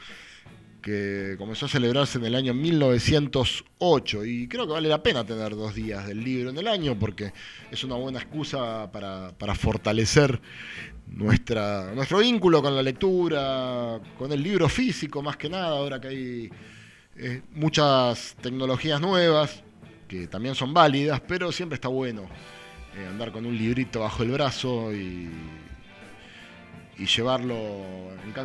que comenzó a celebrarse en el año 1908 y creo que vale la pena tener dos días del libro en el año porque es una buena excusa para, para fortalecer nuestra, nuestro vínculo con la lectura, con el libro físico más que nada, ahora que hay eh, muchas tecnologías nuevas que también son válidas, pero siempre está bueno eh, andar con un librito bajo el brazo y y llevarlo,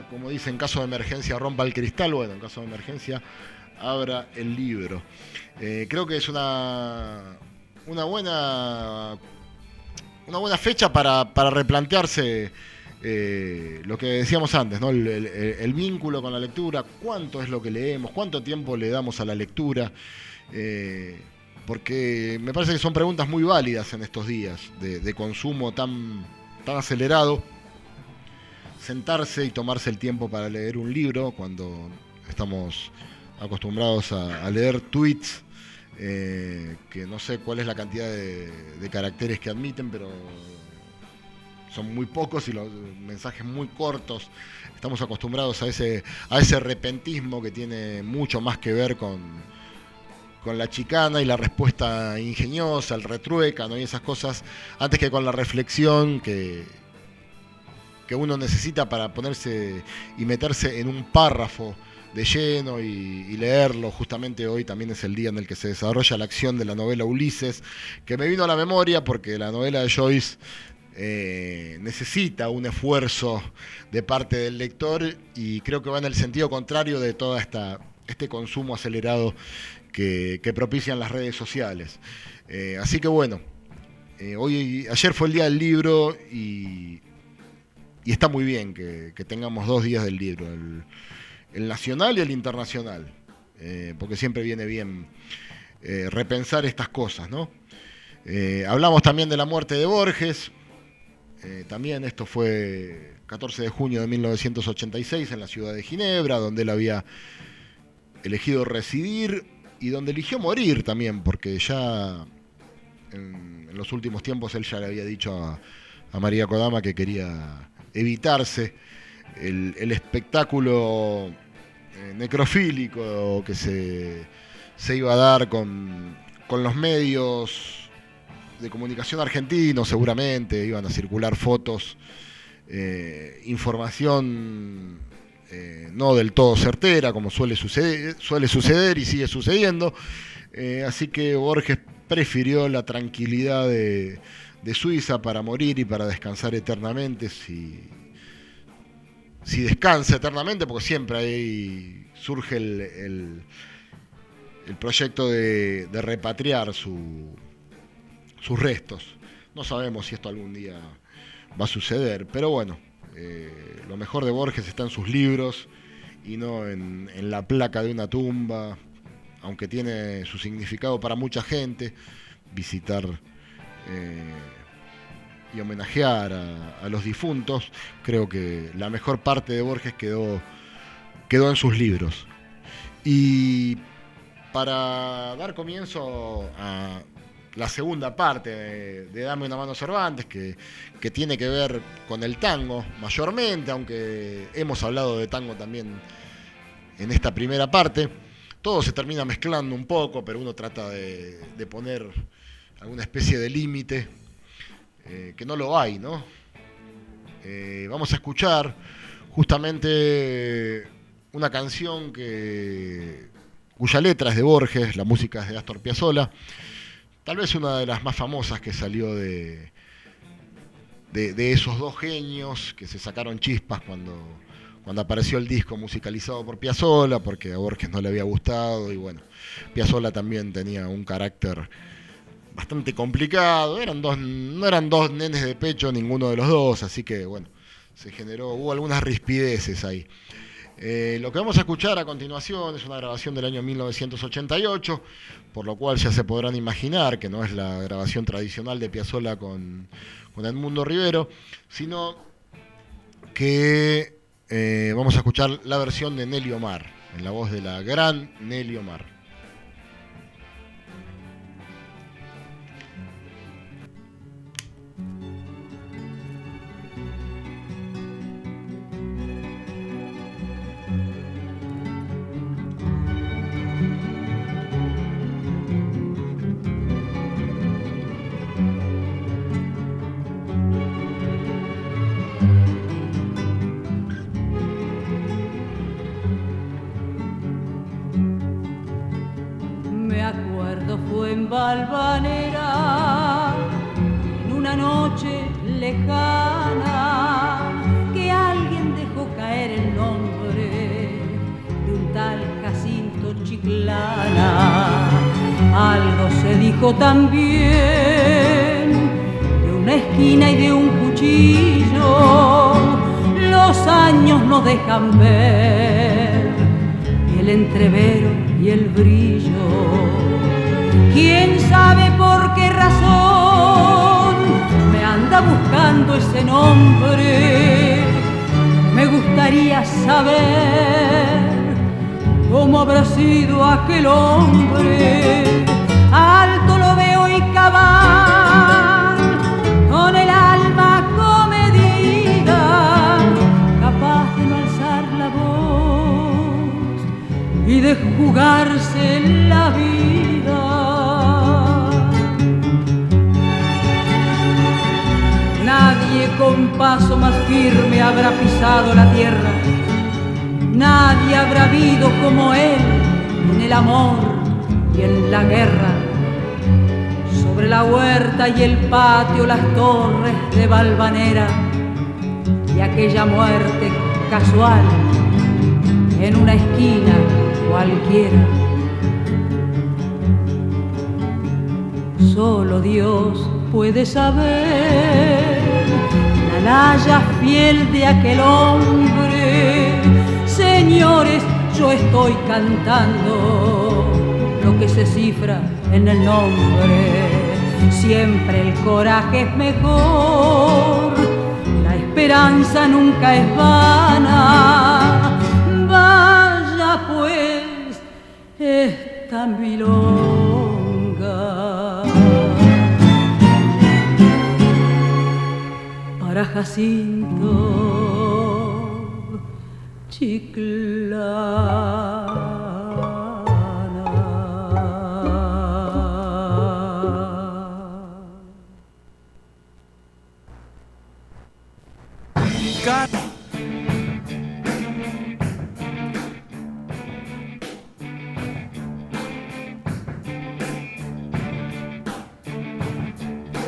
como dice, en caso de emergencia rompa el cristal, bueno, en caso de emergencia abra el libro. Eh, creo que es una, una buena una buena fecha para, replantearse eh, lo que decíamos antes, ¿no? El, vínculo con la lectura, cuánto es lo que leemos, cuánto tiempo le damos a la lectura, eh, porque me parece que son preguntas muy válidas en estos días de, de consumo tan, tan acelerado sentarse y tomarse el tiempo para leer un libro cuando estamos acostumbrados a, leer tweets eh, que no sé cuál es la cantidad de, caracteres que admiten, pero son muy pocos y los mensajes muy cortos. Estamos acostumbrados a ese, a ese repentismo que tiene mucho más que ver con, con la chicana y la respuesta ingeniosa, el retruécano y esas cosas, antes que con la reflexión que, que uno necesita para ponerse y meterse en un párrafo de lleno y, leerlo. Justamente hoy también es el día en el que se desarrolla la acción de la novela Ulises, que me vino a la memoria porque la novela de Joyce eh, necesita un esfuerzo de parte del lector y creo que va en el sentido contrario de todo este consumo acelerado que, propician las redes sociales. Eh, así que bueno, eh, hoy, ayer fue el día del libro y y está muy bien que, tengamos dos días del libro, el, nacional y el internacional, eh, porque siempre viene bien eh, repensar estas cosas, ¿no? Eh, hablamos también de la muerte de Borges, también esto fue 14 de junio de 1986 en la ciudad de Ginebra, donde él había elegido residir y donde eligió morir también, porque ya en, los últimos tiempos él ya le había dicho a, a María Kodama que quería evitarse el, espectáculo eh, necrofílico que se, iba a dar con, los medios de comunicación argentinos, seguramente iban a circular fotos, eh, información eh, no del todo certera, como suele suceder, suele suceder y sigue sucediendo. así que Borges prefirió la tranquilidad de, de Suiza para morir y para descansar eternamente, si, si descansa eternamente, porque siempre ahí surge el, el, proyecto de, repatriar su, sus restos. No sabemos si esto algún día va a suceder, pero bueno, eh, lo mejor de Borges está en sus libros y no en, la placa de una tumba, aunque tiene su significado para mucha gente, visitar eh, y homenajear a, los difuntos, creo que la mejor parte de Borges quedó, quedó en sus libros. Y para dar comienzo a la segunda parte de, Dame una mano Cervantes, que, que, tiene que ver con el tango mayormente, aunque hemos hablado de tango también en esta primera parte. Todo se termina mezclando un poco, pero uno trata de, de poner alguna especie de límite eh, que no lo hay, ¿no? Eh, vamos a escuchar justamente una canción que, cuya letra es de Borges, la música es de Astor Piazzolla, tal vez una de las más famosas que salió de, de, esos dos genios que se sacaron chispas cuando, cuando apareció el disco musicalizado por Piazzolla, porque a Borges no le había gustado y bueno, Piazzolla también tenía un carácter bastante complicado. Eran dos, no eran dos nenes de pecho ninguno de los dos, así que bueno, se generó, hubo algunas rispideces ahí. Eh, lo que vamos a escuchar a continuación es una grabación del año 1988, por lo cual ya se podrán imaginar que no es la grabación tradicional de Piazzolla con, con Edmundo Rivero, sino que eh, vamos a escuchar la versión de Nelly Omar, en la voz de la gran Nelly Omar. En Valvanera, en una noche lejana, que alguien dejó caer el nombre de un tal Jacinto Chiclana. Algo se dijo también de una esquina y de un cuchillo. Los años no dejan ver el entrevero y el brillo. ¿Quién sabe por qué razón me anda buscando ese nombre? Me gustaría saber cómo habrá sido aquel hombre. Alto lo veo y cabal, con el alma comedida, capaz de no alzar la voz y de jugarse la vida. Con paso más firme habrá pisado la tierra, nadie habrá habido como él en el amor y en la guerra. Sobre la huerta y el patio las torres de Valvanera y aquella muerte casual en una esquina cualquiera. Solo Dios puede saber la laya fiel de aquel hombre. Señores, yo estoy cantando lo que se cifra en el nombre. Siempre el coraje es mejor, la esperanza nunca es vana. Vaya pues esta milonga para Jacinto Chiclana.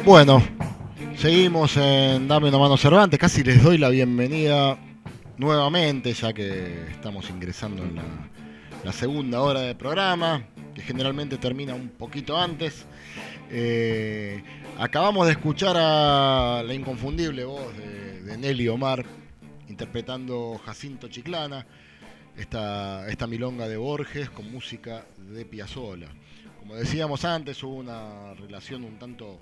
Bueno, seguimos en Dame una mano Cervantes. Casi les doy la bienvenida nuevamente, ya que estamos ingresando en la, segunda hora del programa, que generalmente termina un poquito antes. Eh, acabamos de escuchar a la inconfundible voz de, de Nelly Omar interpretando Jacinto Chiclana, esta, esta milonga de Borges con música de Piazzolla. Como decíamos antes, hubo una relación un tanto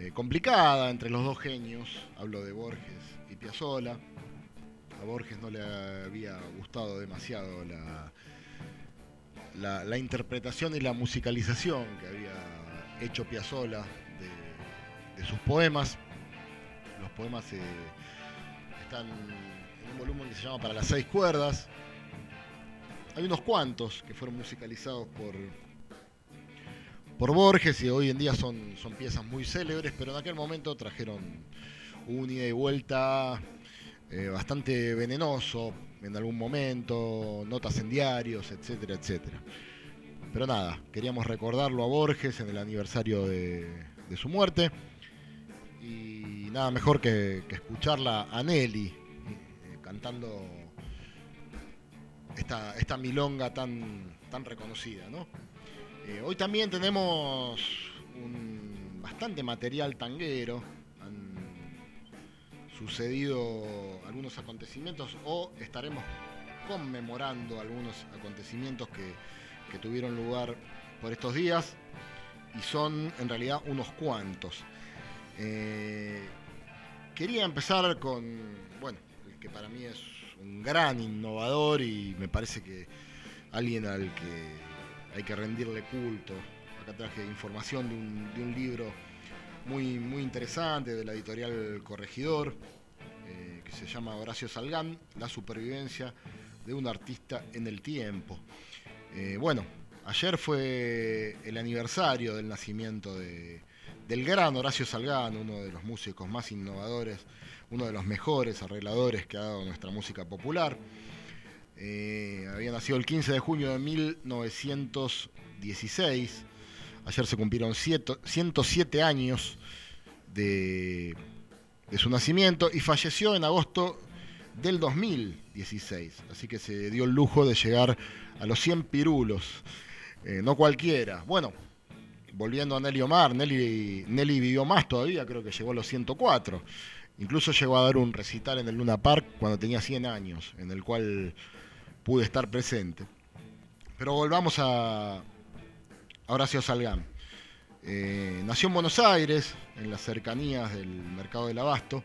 eh, complicada entre los dos genios, hablo de Borges y Piazzolla. A Borges no le había gustado demasiado la, la, interpretación y la musicalización que había hecho Piazzolla de, de sus poemas. Los poemas eh, están en un volumen que se llama Para las seis cuerdas. Hay unos cuantos que fueron musicalizados por, por Borges y hoy en día son, son piezas muy célebres, pero en aquel momento trajeron un ida y vuelta eh, bastante venenoso en algún momento, notas en diarios, etcétera, etcétera. Pero nada, queríamos recordarlo a Borges en el aniversario de, su muerte. Y nada mejor que, que escucharla a Nelly eh, cantando esta, esta milonga tan, tan reconocida, ¿no? Eh, hoy también tenemos bastante material tanguero. Han sucedido algunos acontecimientos o estaremos conmemorando algunos acontecimientos que, que tuvieron lugar por estos días y son en realidad unos cuantos. Eh, quería empezar con, bueno, el que para mí es un gran innovador y me parece que alguien al que hay que rendirle culto. Acá traje información de un, libro muy, muy interesante de la editorial Corregidor, eh, que se llama Horacio Salgán, La supervivencia de un artista en el tiempo. Eh, bueno, ayer fue el aniversario del nacimiento de, del gran Horacio Salgán, uno de los músicos más innovadores, uno de los mejores arregladores que ha dado nuestra música popular. Eh, había nacido el 15 de junio de 1916. Ayer se cumplieron 107 años de, su nacimiento y falleció en agosto del 2016. Así que se dio el lujo de llegar a los 100 pirulos. Eh, no cualquiera. Bueno, volviendo a Nelly Omar, Nelly, Nelly vivió más todavía, creo que llegó a los 104. Incluso llegó a dar un recital en el Luna Park cuando tenía 100 años, en el cual pude estar presente. Pero volvamos a, Horacio Salgán. Eh, nació en Buenos Aires, en las cercanías del mercado del abasto.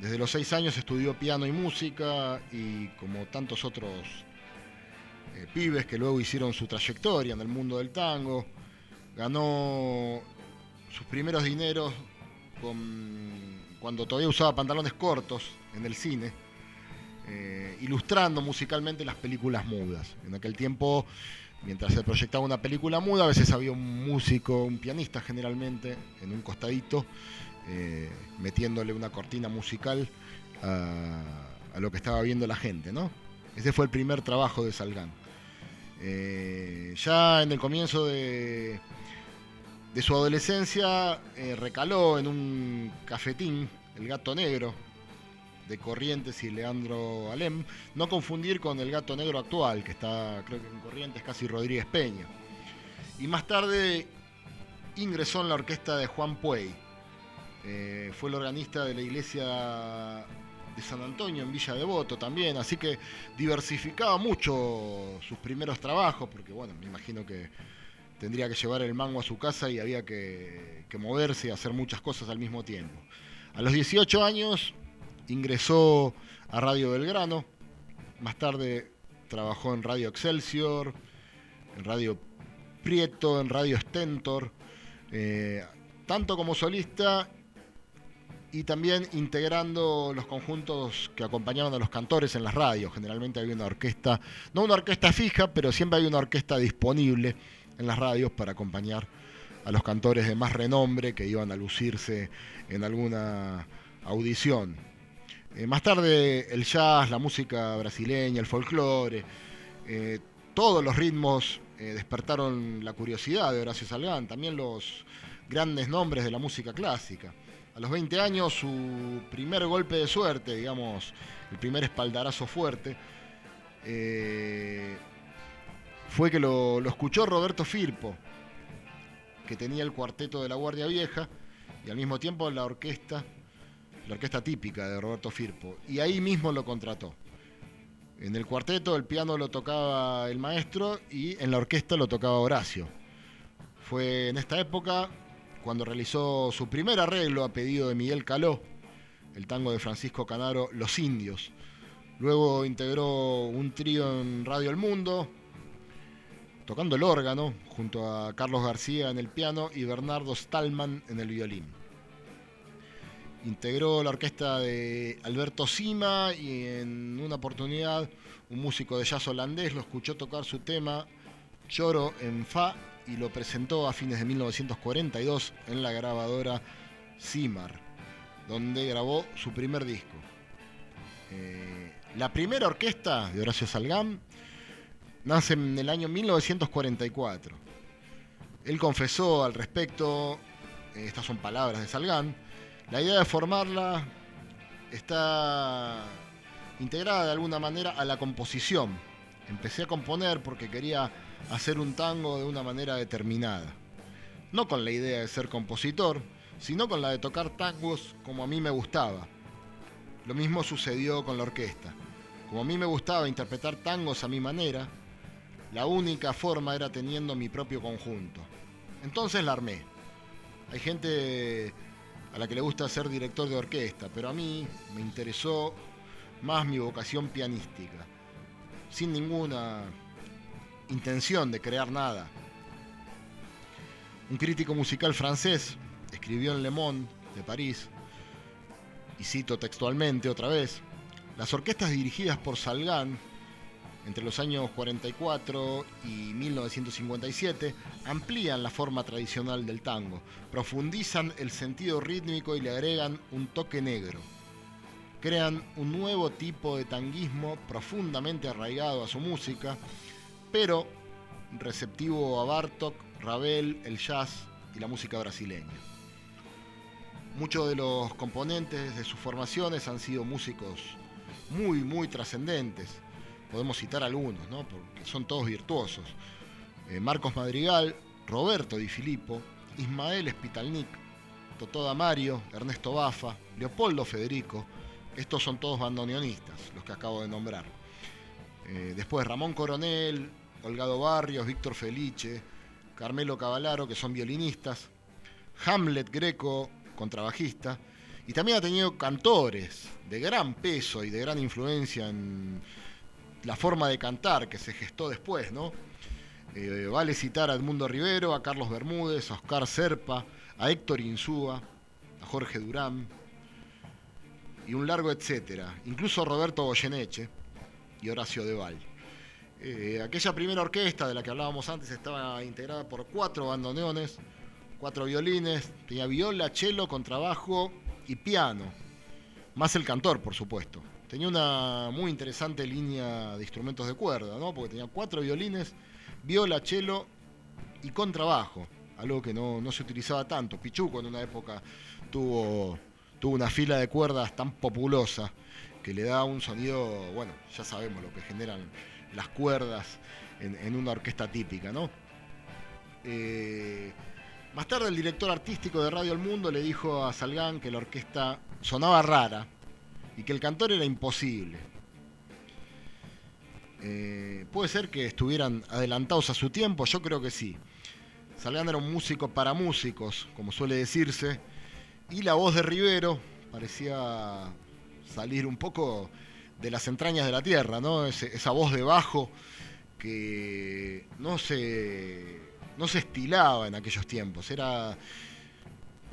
Desde los seis años estudió piano y música y como tantos otros eh, pibes que luego hicieron su trayectoria en el mundo del tango, ganó sus primeros dineros con, cuando todavía usaba pantalones cortos en el cine, eh, ilustrando musicalmente las películas mudas. En aquel tiempo mientras se proyectaba una película muda, a veces había un músico, un pianista generalmente, en un costadito, eh, metiéndole una cortina musical a, lo que estaba viendo la gente, ¿no? Ese fue el primer trabajo de Salgán. Eh, ya en el comienzo de, de su adolescencia recaló en un cafetín, El Gato Negro, de Corrientes y Leandro Alem, no confundir con el gato negro actual, que está, creo que en Corrientes, casi Rodríguez Peña. Y más tarde ingresó en la orquesta de Juan Puey. Eh, fue el organista de la iglesia de San Antonio en Villa Devoto también, así que diversificaba mucho sus primeros trabajos, porque bueno, me imagino que tendría que llevar el mango a su casa y había que, que moverse y hacer muchas cosas al mismo tiempo. A los 18 años ingresó a Radio Belgrano, más tarde trabajó en Radio Excelsior, en Radio Prieto, en Radio Stentor, eh, tanto como solista y también integrando los conjuntos que acompañaban a los cantores en las radios. Generalmente había una orquesta, no una orquesta fija, pero siempre había una orquesta disponible en las radios para acompañar a los cantores de más renombre que iban a lucirse en alguna audición. Eh, más tarde el jazz, la música brasileña, el folclore, eh, todos los ritmos eh, despertaron la curiosidad de Horacio Salgán, también los grandes nombres de la música clásica. A los 20 años su primer golpe de suerte, digamos, el primer espaldarazo fuerte, fue que lo, lo escuchó Roberto Firpo, que tenía el cuarteto de la Guardia Vieja y al mismo tiempo la orquesta la orquesta típica de Roberto Firpo, y ahí mismo lo contrató. En el cuarteto el piano lo tocaba el maestro y en la orquesta lo tocaba Horacio. Fue en esta época cuando realizó su primer arreglo a pedido de Miguel Caló, el tango de Francisco Canaro, Los Indios. Luego integró un trío en Radio El Mundo, tocando el órgano, junto a Carlos García en el piano y Bernardo Stallman en el violín. Integró la orquesta de Alberto Sima y en una oportunidad un músico de jazz holandés lo escuchó tocar su tema Choro en Fa y lo presentó a fines de 1942 en la grabadora Simar, donde grabó su primer disco. Eh, la primera orquesta de Horacio Salgán nace en el año 1944. Él confesó al respecto, estas son palabras de Salgán, la idea de formarla está integrada de alguna manera a la composición. Empecé a componer porque quería hacer un tango de una manera determinada. no con la idea de ser compositor, sino con la de tocar tangos como a mí me gustaba. Lo mismo sucedió con la orquesta. Como a mí me gustaba interpretar tangos a mi manera, la única forma era teniendo mi propio conjunto. Entonces la armé. Hay gente a la que le gusta ser director de orquesta, pero a mí me interesó más mi vocación pianística, sin ninguna intención de crear nada. Un crítico musical francés escribió en Le Monde de París, y cito textualmente otra vez, las orquestas dirigidas por Salgán entre los años 44 y 1957 amplían la forma tradicional del tango, profundizan el sentido rítmico y le agregan un toque negro. Crean un nuevo tipo de tanguismo profundamente arraigado a su música, pero receptivo a Bartok, Ravel, el jazz y la música brasileña. Muchos de los componentes de sus formaciones han sido músicos muy, muy trascendentes podemos citar algunos, ¿no? porque son todos virtuosos. Eh, Marcos Madrigal, Roberto Di Filippo, Ismael Spitalnik, Totó Mario, Ernesto Bafa, Leopoldo Federico, estos son todos bandoneonistas, los que acabo de nombrar. Eh, después Ramón Coronel, Olgado Barrios, Víctor Felice, Carmelo Cavalaro, que son violinistas, Hamlet Greco, contrabajista, y también ha tenido cantores de gran peso y de gran influencia en, la forma de cantar que se gestó después, ¿no? Eh, vale citar a Edmundo Rivero, a Carlos Bermúdez, a Oscar Serpa, a Héctor Insúa, a Jorge Durán y un largo etcétera, incluso Roberto Goyeneche y Horacio Deval. Eh, aquella primera orquesta de la que hablábamos antes estaba integrada por cuatro bandoneones, cuatro violines, tenía viola, cello, contrabajo y piano, más el cantor, por supuesto tenía una muy interesante línea de instrumentos de cuerda, ¿no? Porque tenía cuatro violines, viola, cello y contrabajo, algo que no, se utilizaba tanto. Pichuco en una época tuvo, tuvo una fila de cuerdas tan populosa que le da un sonido, bueno, ya sabemos lo que generan las cuerdas en, una orquesta típica, ¿no? Eh, más tarde el director artístico de Radio El Mundo le dijo a Salgán que la orquesta sonaba rara, y que el cantor era imposible. Eh, puede ser que estuvieran adelantados a su tiempo, yo creo que sí. Salgán era un músico para músicos, como suele decirse, y la voz de Rivero parecía salir un poco de las entrañas de la tierra, ¿no? esa voz de bajo que no se, no se estilaba en aquellos tiempos. Era,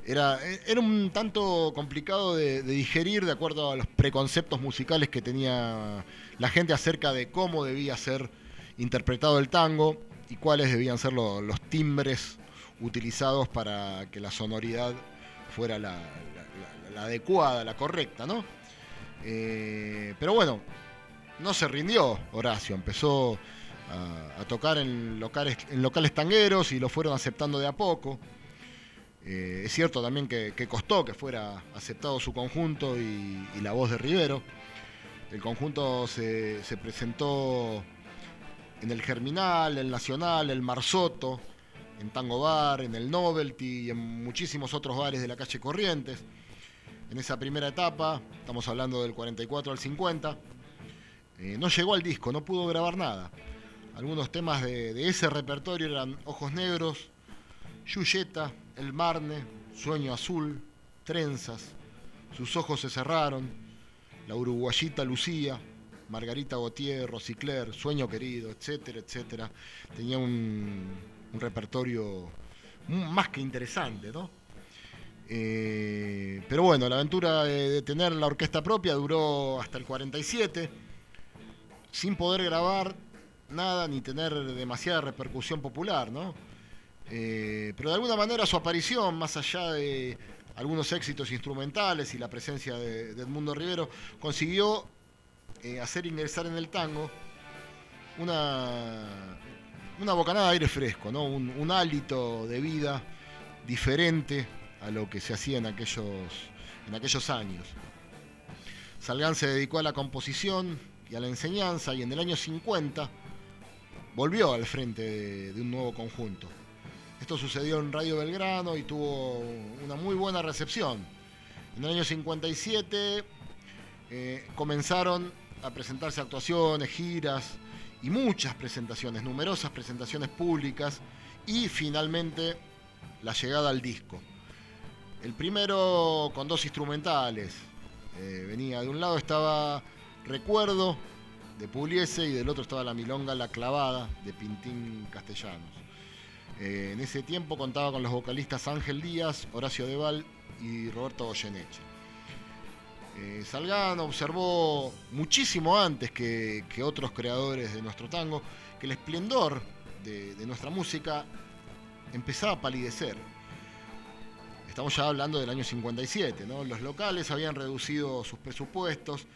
era, era un tanto complicado de, digerir de acuerdo a los preconceptos musicales que tenía la gente acerca de cómo debía ser interpretado el tango y cuáles debían ser los timbres utilizados para que la sonoridad fuera la, adecuada, la correcta, ¿no? Eh, pero bueno, no se rindió Horacio, empezó a, tocar en locales, en locales tangueros y lo fueron aceptando de a poco. Eh, es cierto también que, costó que fuera aceptado su conjunto y, la voz de Rivero. El conjunto se, presentó en el Germinal, el Nacional, el Marsoto, en Tango Bar, en el Novelty y en muchísimos otros bares de la calle Corrientes. En esa primera etapa, estamos hablando del 44 al 50, eh, no llegó al disco, no pudo grabar nada. Algunos temas de, de ese repertorio eran Ojos Negros, Yuyeta, El Marne, Sueño Azul, Trenzas, Sus ojos se cerraron, La uruguayita Lucía, Margarita Gautier, Rosicler, Sueño Querido, etcétera, etcétera. Tenía un, repertorio más que interesante, ¿no? Eh, pero bueno, la aventura de, tener la orquesta propia duró hasta el 47, sin poder grabar nada ni tener demasiada repercusión popular, ¿no? Eh, pero de alguna manera su aparición, más allá de algunos éxitos instrumentales y la presencia de, Edmundo Rivero, consiguió eh, hacer ingresar en el tango una, una bocanada de aire fresco, ¿no? un, hálito de vida diferente a lo que se hacía en aquellos, en aquellos años. Salgán se dedicó a la composición y a la enseñanza y en el año 50 volvió al frente de un nuevo conjunto. Esto sucedió en Radio Belgrano y tuvo una muy buena recepción. En el año 57 eh, comenzaron a presentarse actuaciones, giras y muchas presentaciones, numerosas presentaciones públicas y finalmente la llegada al disco. El primero con dos instrumentales. Eh, venía de un lado estaba Recuerdo de Pugliese y del otro estaba la milonga La Clavada de Pintín Castellanos. Eh, en ese tiempo contaba con los vocalistas Ángel Díaz, Horacio Deval y Roberto Goyeneche. Eh, Salgano observó muchísimo antes que, que, otros creadores de nuestro tango que el esplendor de, de nuestra música empezaba a palidecer. Estamos ya hablando del año 57, ¿no? Los locales habían reducido sus presupuestos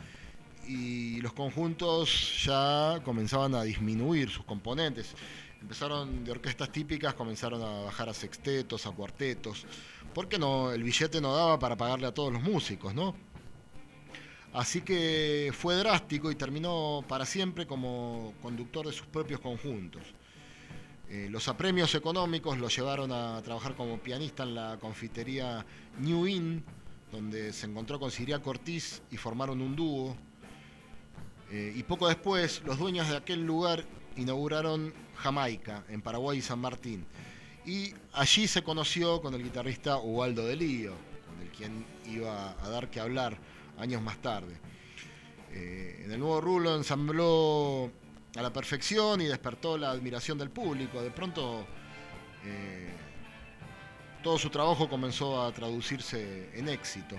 y los conjuntos ya comenzaban a disminuir sus componentes. Empezaron de orquestas típicas, comenzaron a bajar a sextetos, a cuartetos, porque no, el billete no daba para pagarle a todos los músicos, ¿no? Así que fue drástico y terminó para siempre como conductor de sus propios conjuntos. Eh, los apremios económicos lo llevaron a trabajar como pianista en la confitería New Inn, donde se encontró con Siria Cortiz y formaron un dúo. Eh, y poco después, los dueños de aquel lugar inauguraron Jamaica, en Paraguay y San Martín. Y allí se conoció con el guitarrista Ubaldo de Lío, con el quien iba a dar que hablar años más tarde. Eh, en el nuevo rulo ensambló a la perfección y despertó la admiración del público. De pronto eh, todo su trabajo comenzó a traducirse en éxito.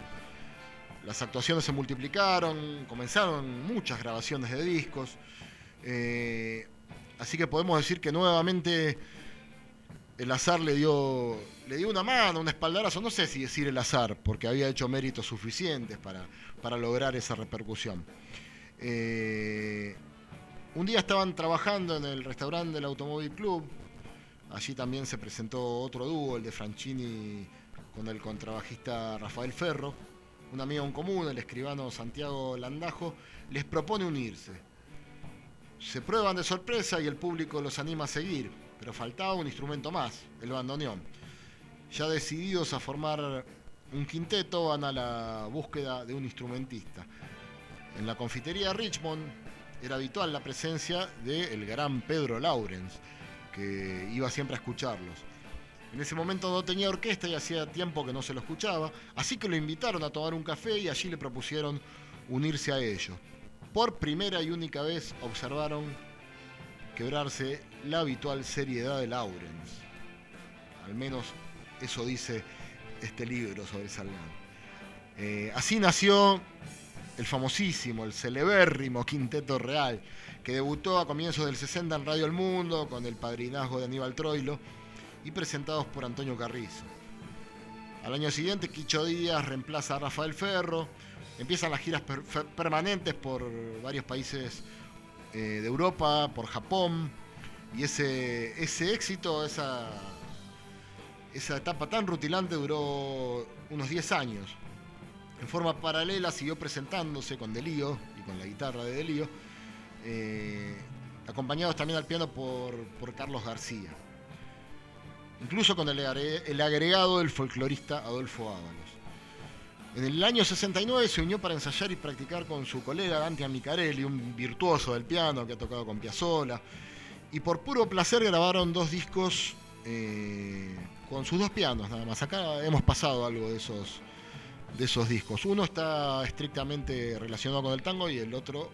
Las actuaciones se multiplicaron, comenzaron muchas grabaciones de discos. Eh, así que podemos decir que nuevamente el azar le dio, le dio una mano, un espaldarazo, no sé si decir el azar, porque había hecho méritos suficientes para, para lograr esa repercusión. Eh, un día estaban trabajando en el restaurante del Automóvil Club, allí también se presentó otro dúo, el de Franchini con el contrabajista Rafael Ferro, un amigo en común, el escribano Santiago Landajo, les propone unirse. Se prueban de sorpresa y el público los anima a seguir, pero faltaba un instrumento más, el bandoneón. Ya decididos a formar un quinteto, van a la búsqueda de un instrumentista. En la confitería Richmond era habitual la presencia del gran Pedro Laurens, que iba siempre a escucharlos. En ese momento no tenía orquesta y hacía tiempo que no se lo escuchaba, así que lo invitaron a tomar un café y allí le propusieron unirse a ellos. Por primera y única vez observaron quebrarse la habitual seriedad de Laurens. Al menos eso dice este libro sobre Salgado. Eh, así nació el famosísimo, el celebérrimo Quinteto Real, que debutó a comienzos del 60 en Radio El Mundo con el padrinazgo de Aníbal Troilo y presentados por Antonio Carrizo. Al año siguiente, Quicho Díaz reemplaza a Rafael Ferro, empiezan las giras per permanentes por varios países eh, de Europa, por Japón, y ese, ese éxito, esa, esa etapa tan rutilante duró unos 10 años. En forma paralela siguió presentándose con Delío y con la guitarra de Delío, eh, acompañados también al piano por, por Carlos García incluso con el, el agregado del folclorista Adolfo Ábalos. En el año 69 se unió para ensayar y practicar con su colega Dante Amicarelli, un virtuoso del piano que ha tocado con Piazzolla, y por puro placer grabaron dos discos eh, con sus dos pianos nada más. Acá hemos pasado algo de esos, de esos discos. Uno está estrictamente relacionado con el tango y el otro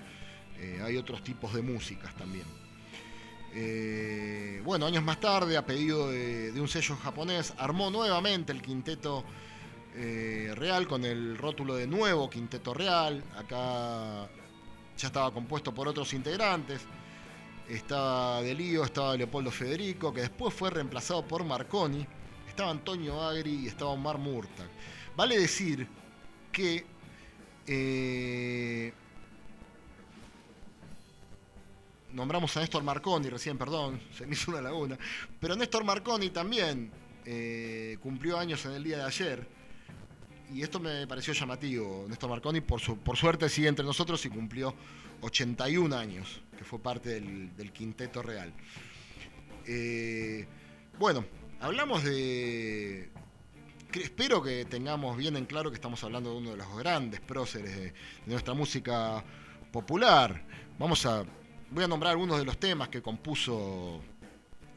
eh, hay otros tipos de músicas también. Eh, bueno, años más tarde, a pedido de, de, un sello japonés, armó nuevamente el quinteto eh, real con el rótulo de nuevo quinteto real. Acá ya estaba compuesto por otros integrantes. Estaba Delío, estaba Leopoldo Federico, que después fue reemplazado por Marconi. Estaba Antonio Agri y estaba Omar Murtag. Vale decir que eh, nombramos a Néstor Marconi recién, perdón, se me hizo una laguna, pero Néstor Marconi también eh, cumplió años en el día de ayer, y esto me pareció llamativo. Néstor Marconi, por, su, por suerte, sigue entre nosotros y cumplió 81 años, que fue parte del, quinteto real. Eh, bueno, hablamos de... espero que tengamos bien en claro que estamos hablando de uno de los grandes próceres de, nuestra música popular. Vamos a... Voy a nombrar algunos de los temas que compuso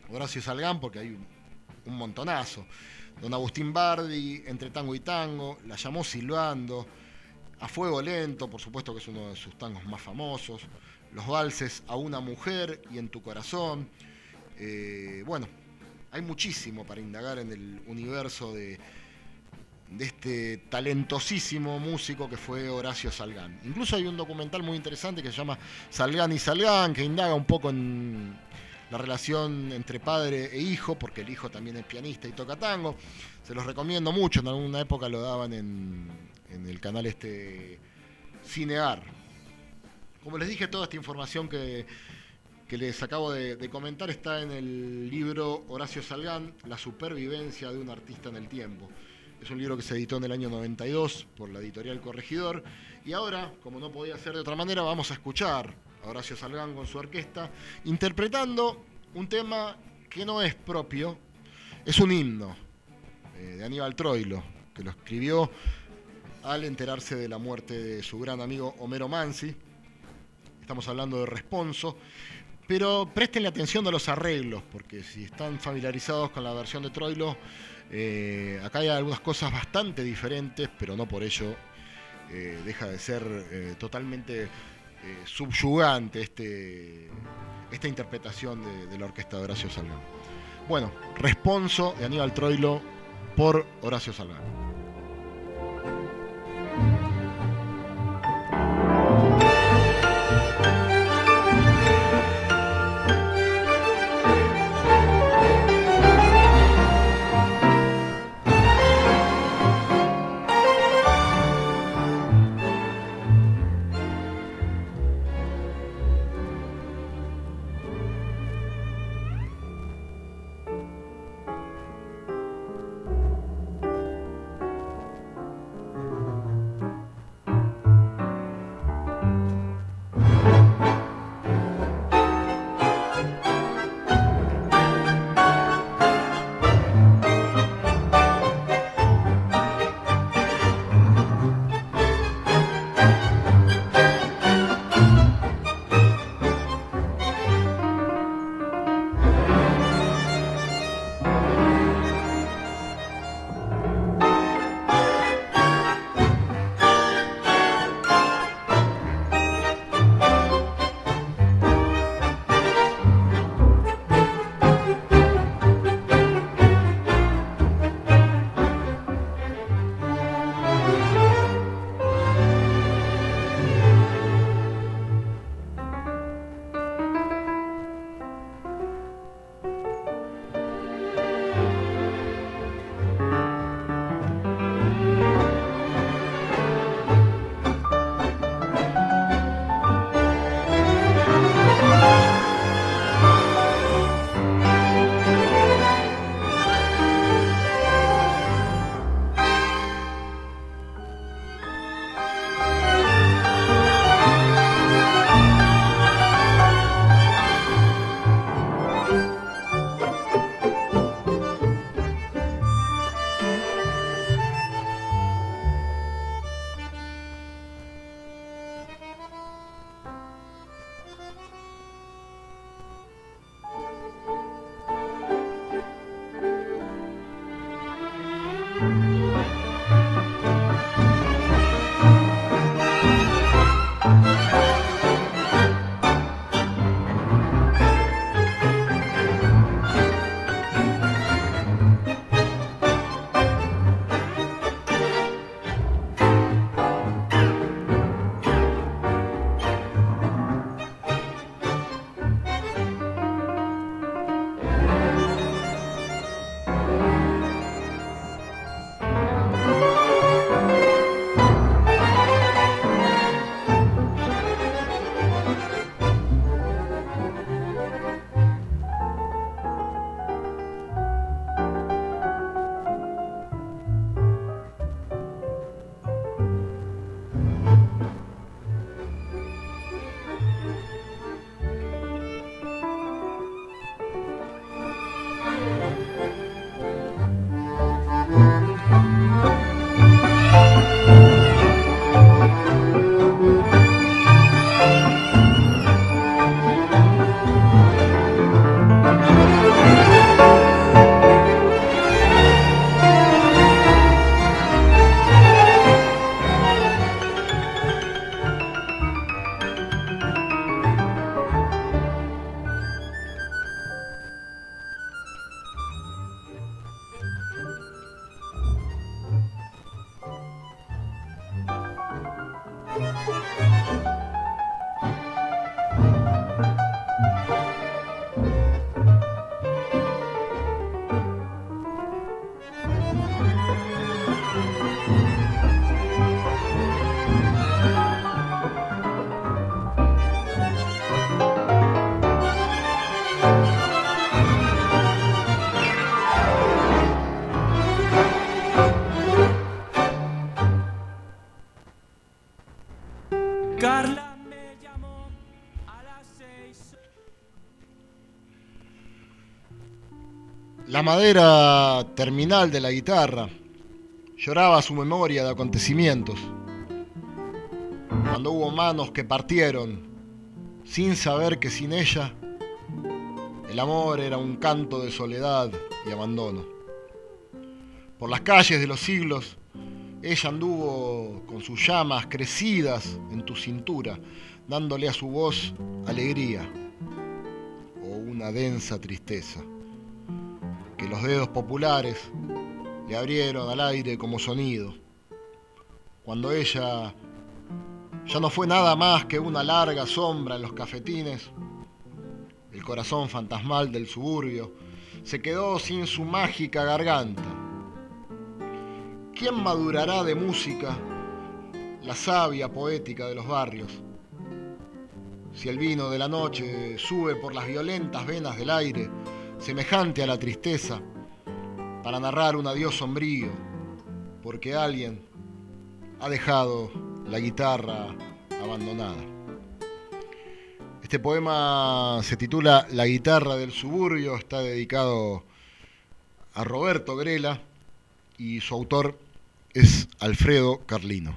Horacio Salgán porque hay un montonazo. Don Agustín Bardi, Entre Tango y Tango, la llamó Silbando, A Fuego Lento, por supuesto que es uno de sus tangos más famosos, los valses A una mujer y En tu corazón. Eh, bueno, hay muchísimo para indagar en el universo de, de este talentosísimo músico que fue Horacio Salgán. Incluso hay un documental muy interesante que se llama Salgán y Salgán, que indaga un poco en la relación entre padre e hijo, porque el hijo también es pianista y toca tango. Se los recomiendo mucho, en alguna época lo daban en, el canal este Cinear. Como les dije, toda esta información que, que les acabo de, de, comentar está en el libro Horacio Salgán, La supervivencia de un artista en el tiempo. Es un libro que se editó en el año 92 por la editorial Corregidor. Y ahora, como no podía ser de otra manera, vamos a escuchar Horacio Salgán con su orquesta interpretando un tema que no es propio, es un himno eh, de Aníbal Troilo, que lo escribió al enterarse de la muerte de su gran amigo Homero Mansi. Estamos hablando de Responso. Pero prestenle atención a los arreglos, porque si están familiarizados con la versión de Troilo, eh, acá hay algunas cosas bastante diferentes, pero no por ello eh, deja de ser totalmente eh, subyugante este, esta interpretación de, de, la orquesta de Horacio Salgán. Bueno, Responso de Aníbal Troilo por Horacio Salgán. La madera terminal de la guitarra lloraba su memoria de acontecimientos. Cuando hubo manos que partieron sin saber que sin ella el amor era un canto de soledad y abandono. Por las calles de los siglos ella anduvo con sus llamas crecidas en tu cintura, dándole a su voz alegría o una densa tristeza que los dedos populares le abrieron al aire como sonido. Cuando ella ya no fue nada más que una larga sombra en los cafetines, el corazón fantasmal del suburbio se quedó sin su mágica garganta. ¿Quién madurará de música la savia poética de los barrios? Si el vino de la noche sube por las violentas venas del aire, semejante a la tristeza, para narrar un adiós sombrío, porque alguien ha dejado la guitarra abandonada. Este poema se titula La guitarra del suburbio, está dedicado a Roberto Grela y su autor es Alfredo Carlino.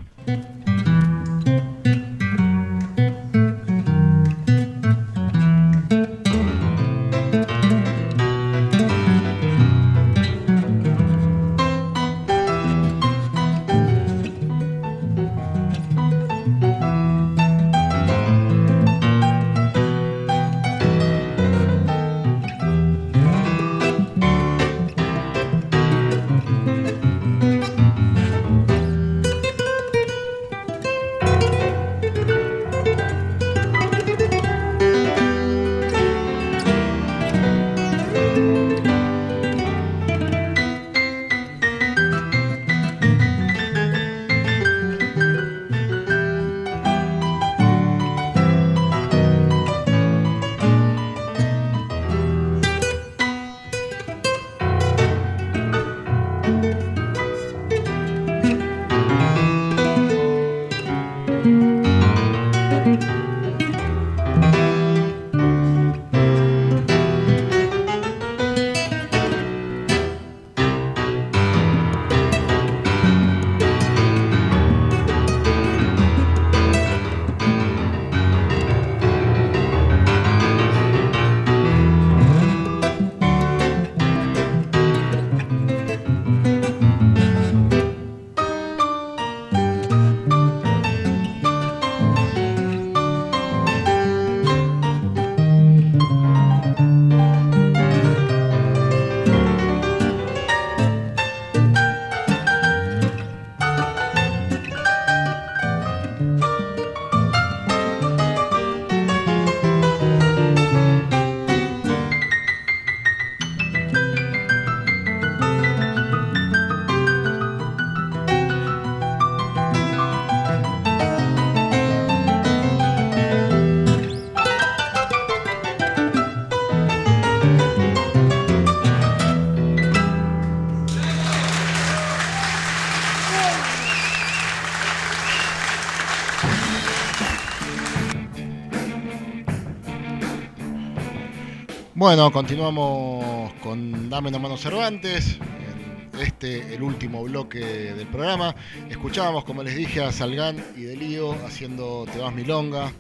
Bueno, continuamos con Dame una mano Cervantes. En este, el último bloque del programa. Escuchábamos, como les dije, a Salgán y Delío haciendo Te vas Milonga,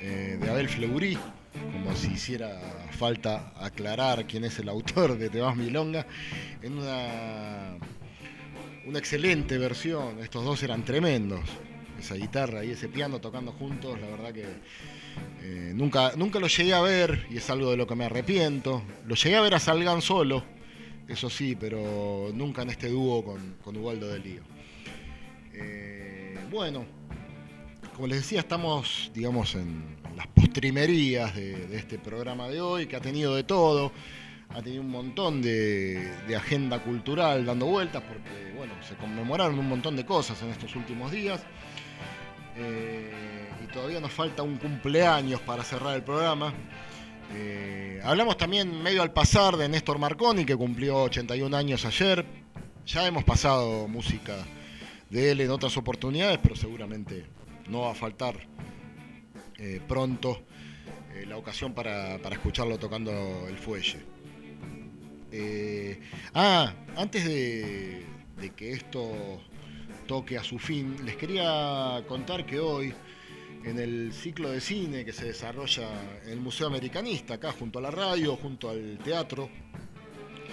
eh, de Abel Fleurí, como si hiciera falta aclarar quién es el autor de Te vas Milonga, en una, una excelente versión. Estos dos eran tremendos. Esa guitarra y ese piano tocando juntos, la verdad que eh, nunca, nunca lo llegué a ver y es algo de lo que me arrepiento. Lo llegué a ver a Salgan solo, eso sí, pero nunca en este dúo con, con Ubaldo del Lío. Eh, bueno, como les decía, estamos, digamos, en las postrimerías de, este programa de hoy, que ha tenido de todo. Ha tenido un montón de, de agenda cultural dando vueltas, porque, bueno, se conmemoraron un montón de cosas en estos últimos días. Eh, y todavía nos falta un cumpleaños para cerrar el programa. Eh, hablamos también medio al pasar de Néstor Marconi, que cumplió 81 años ayer. Ya hemos pasado música de él en otras oportunidades, pero seguramente no va a faltar eh, pronto la ocasión para, escucharlo tocando el fuelle. Ah, antes de que esto toque a su fin, les quería contar que hoy, en el ciclo de cine que se desarrolla en el Museo Americanista, acá junto a la radio, junto al teatro,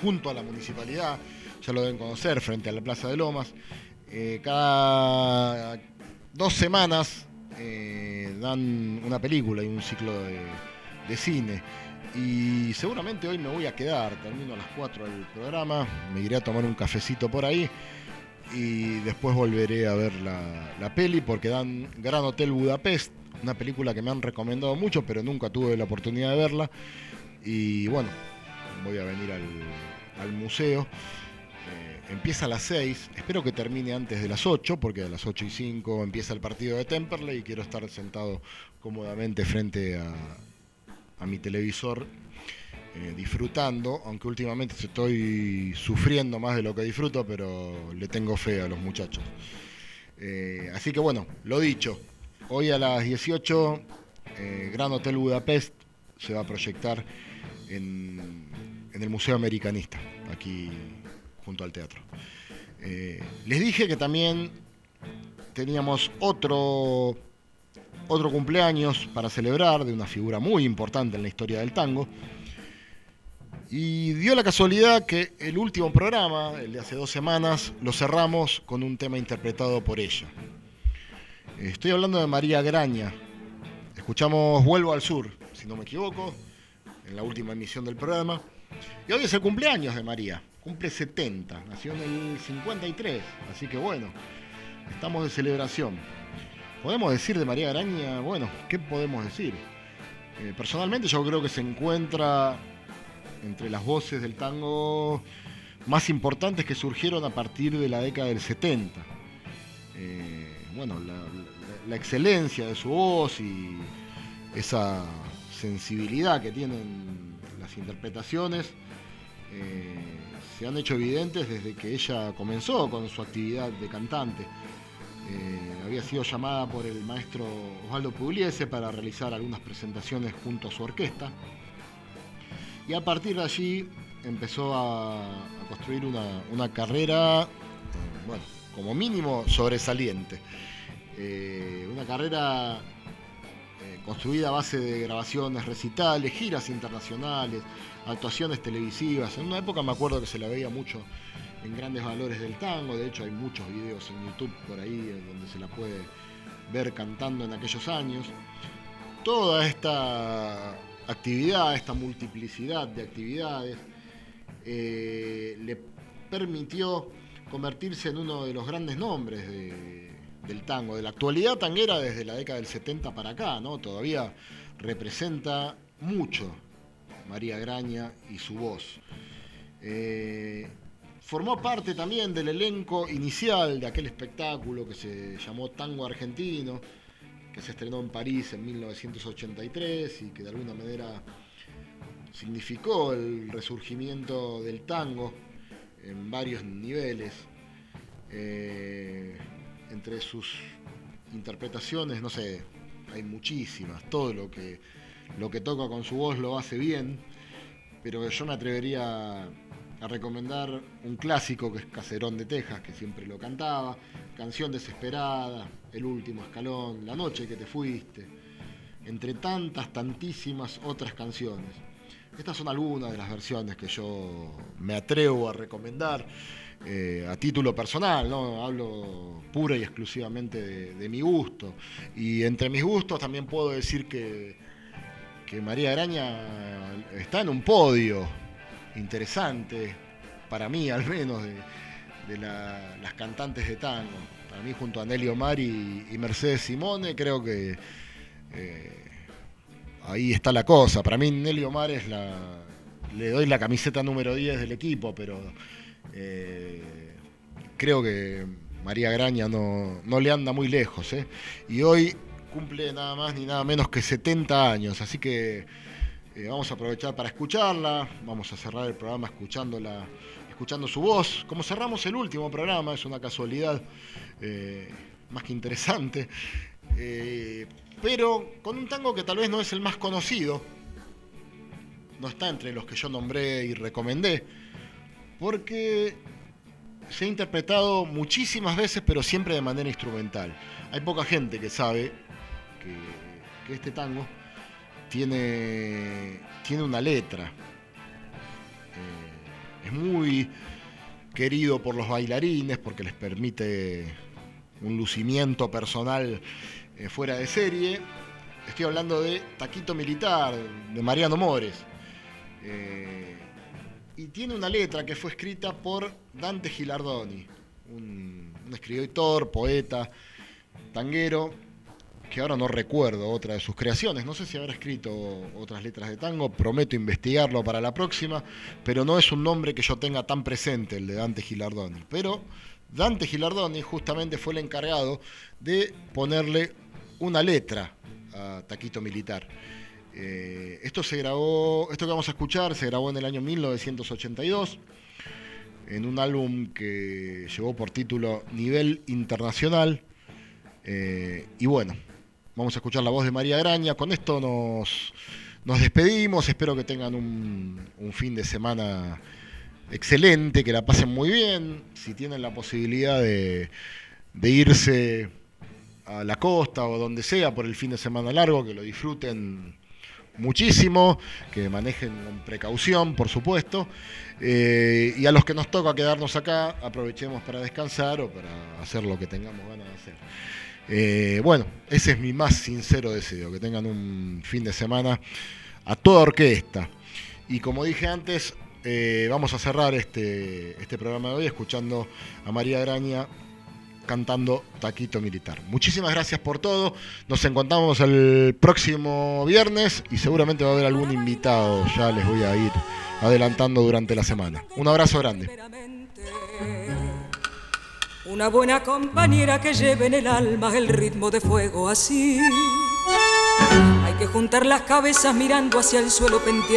junto a la municipalidad, ya lo deben conocer, frente a la Plaza de Lomas, eh, cada dos semanas eh, dan una película y un ciclo de, cine. Y seguramente hoy me voy a quedar, termino a las 4 el programa, me iré a tomar un cafecito por ahí y después volveré a ver la, la peli porque dan Gran Hotel Budapest, una película que me han recomendado mucho, pero nunca tuve la oportunidad de verla. Y bueno, voy a venir al, al museo. Eh, empieza a las 6, espero que termine antes de las 8, porque a las 8 y 5 empieza el partido de Temperley y quiero estar sentado cómodamente frente a, a mi televisor eh, disfrutando, aunque últimamente estoy sufriendo más de lo que disfruto, pero le tengo fe a los muchachos. Eh, así que bueno, lo dicho, hoy a las 18, eh, Gran Hotel Budapest se va a proyectar en, en el Museo Americanista, aquí junto al teatro. Les dije que también teníamos otro, otro cumpleaños para celebrar de una figura muy importante en la historia del tango. Y dio la casualidad que el último programa, el de hace dos semanas, lo cerramos con un tema interpretado por ella. Estoy hablando de María Graña. Escuchamos Vuelvo al Sur, si no me equivoco, en la última emisión del programa. Y hoy es el cumpleaños de María. Cumple 70, nació en el 53, así que bueno, estamos de celebración. ¿Podemos decir de María Graña? Bueno, ¿qué podemos decir? Eh, personalmente yo creo que se encuentra entre las voces del tango más importantes que surgieron a partir de la década del 70. Eh, bueno, la, excelencia de su voz y esa sensibilidad que tienen las interpretaciones eh, se han hecho evidentes desde que ella comenzó con su actividad de cantante. Eh, había sido llamada por el maestro Osvaldo Pugliese para realizar algunas presentaciones junto a su orquesta. Y a partir de allí empezó a, construir una, una carrera, eh, bueno, como mínimo sobresaliente. Eh, una carrera eh, construida a base de grabaciones, recitales, giras internacionales, actuaciones televisivas. En una época me acuerdo que se la veía mucho en grandes valores del tango, de hecho hay muchos videos en YouTube por ahí en donde se la puede ver cantando en aquellos años. Toda esta actividad, esta multiplicidad de actividades, eh, le permitió convertirse en uno de los grandes nombres de- del tango, de la actualidad tanguera desde la década del 70 para acá, ¿no? Todavía representa mucho María Graña y su voz. Eh, formó parte también del elenco inicial de aquel espectáculo que se llamó Tango Argentino, que se estrenó en París en 1983 y que de alguna manera significó el resurgimiento del tango en varios niveles. Eh, entre sus interpretaciones, no sé, hay muchísimas, todo lo que, lo que toca con su voz lo hace bien, pero yo me atrevería a recomendar un clásico que es Caserón de Texas, que siempre lo cantaba, Canción Desesperada, El Último Escalón, La Noche que te fuiste, entre tantas, tantísimas otras canciones. Estas son algunas de las versiones que yo me atrevo a recomendar eh, a título personal, ¿no? Hablo pura y exclusivamente de, mi gusto. Y entre mis gustos también puedo decir que, que María Araña está en un podio interesante, para mí al menos, de, de la- las cantantes de tango. Para mí, junto a Nelly Omar y, y Mercedes Simone, creo que eh, ahí está la cosa. Para mí, Nelly Omar es la. Le doy la camiseta número 10 del equipo, pero eh, creo que María Graña no, no le anda muy lejos. ¿eh? Y hoy cumple nada más ni nada menos que 70 años, así que eh, vamos a aprovechar para escucharla, vamos a cerrar el programa escuchándola, escuchando su voz, como cerramos el último programa, es una casualidad eh, más que interesante, eh, pero con un tango que tal vez no es el más conocido, no está entre los que yo nombré y recomendé, porque se ha interpretado muchísimas veces, pero siempre de manera instrumental. Hay poca gente que sabe que, que este tango tiene, tiene una letra. Eh, es muy querido por los bailarines porque les permite un lucimiento personal eh, fuera de serie. Estoy hablando de Taquito Militar, de Mariano Mores. Eh, y tiene una letra que fue escrita por Dante Gilardoni, un, un escritor, poeta, tanguero, que ahora no recuerdo otra de sus creaciones. No sé si habrá escrito otras letras de tango, prometo investigarlo para la próxima, pero no es un nombre que yo tenga tan presente, el de Dante Gilardoni. Pero Dante Gilardoni justamente fue el encargado de ponerle una letra a Taquito Militar. Eh, esto se grabó, esto que vamos a escuchar se grabó en el año 1982 en un álbum que llevó por título Nivel Internacional. Eh, y bueno, vamos a escuchar la voz de María Graña. Con esto nos, nos despedimos. Espero que tengan un, fin de semana excelente, que la pasen muy bien. Si tienen la posibilidad de, de irse a la costa o donde sea por el fin de semana largo, que lo disfruten muchísimo, que manejen con precaución, por supuesto. Eh, y a los que nos toca quedarnos acá, aprovechemos para descansar o para hacer lo que tengamos ganas de hacer. Eh, bueno, ese es mi más sincero deseo, que tengan un fin de semana a toda orquesta. Y como dije antes, eh, vamos a cerrar este, este programa de hoy escuchando a María Graña cantando Taquito Militar. Muchísimas gracias por todo. Nos encontramos el próximo viernes y seguramente va a haber algún invitado. Ya les voy a ir adelantando durante la semana. Un abrazo grande. Una buena compañera que lleve en el alma el ritmo de fuego así. Hay que juntar las cabezas mirando hacia el suelo pendiente.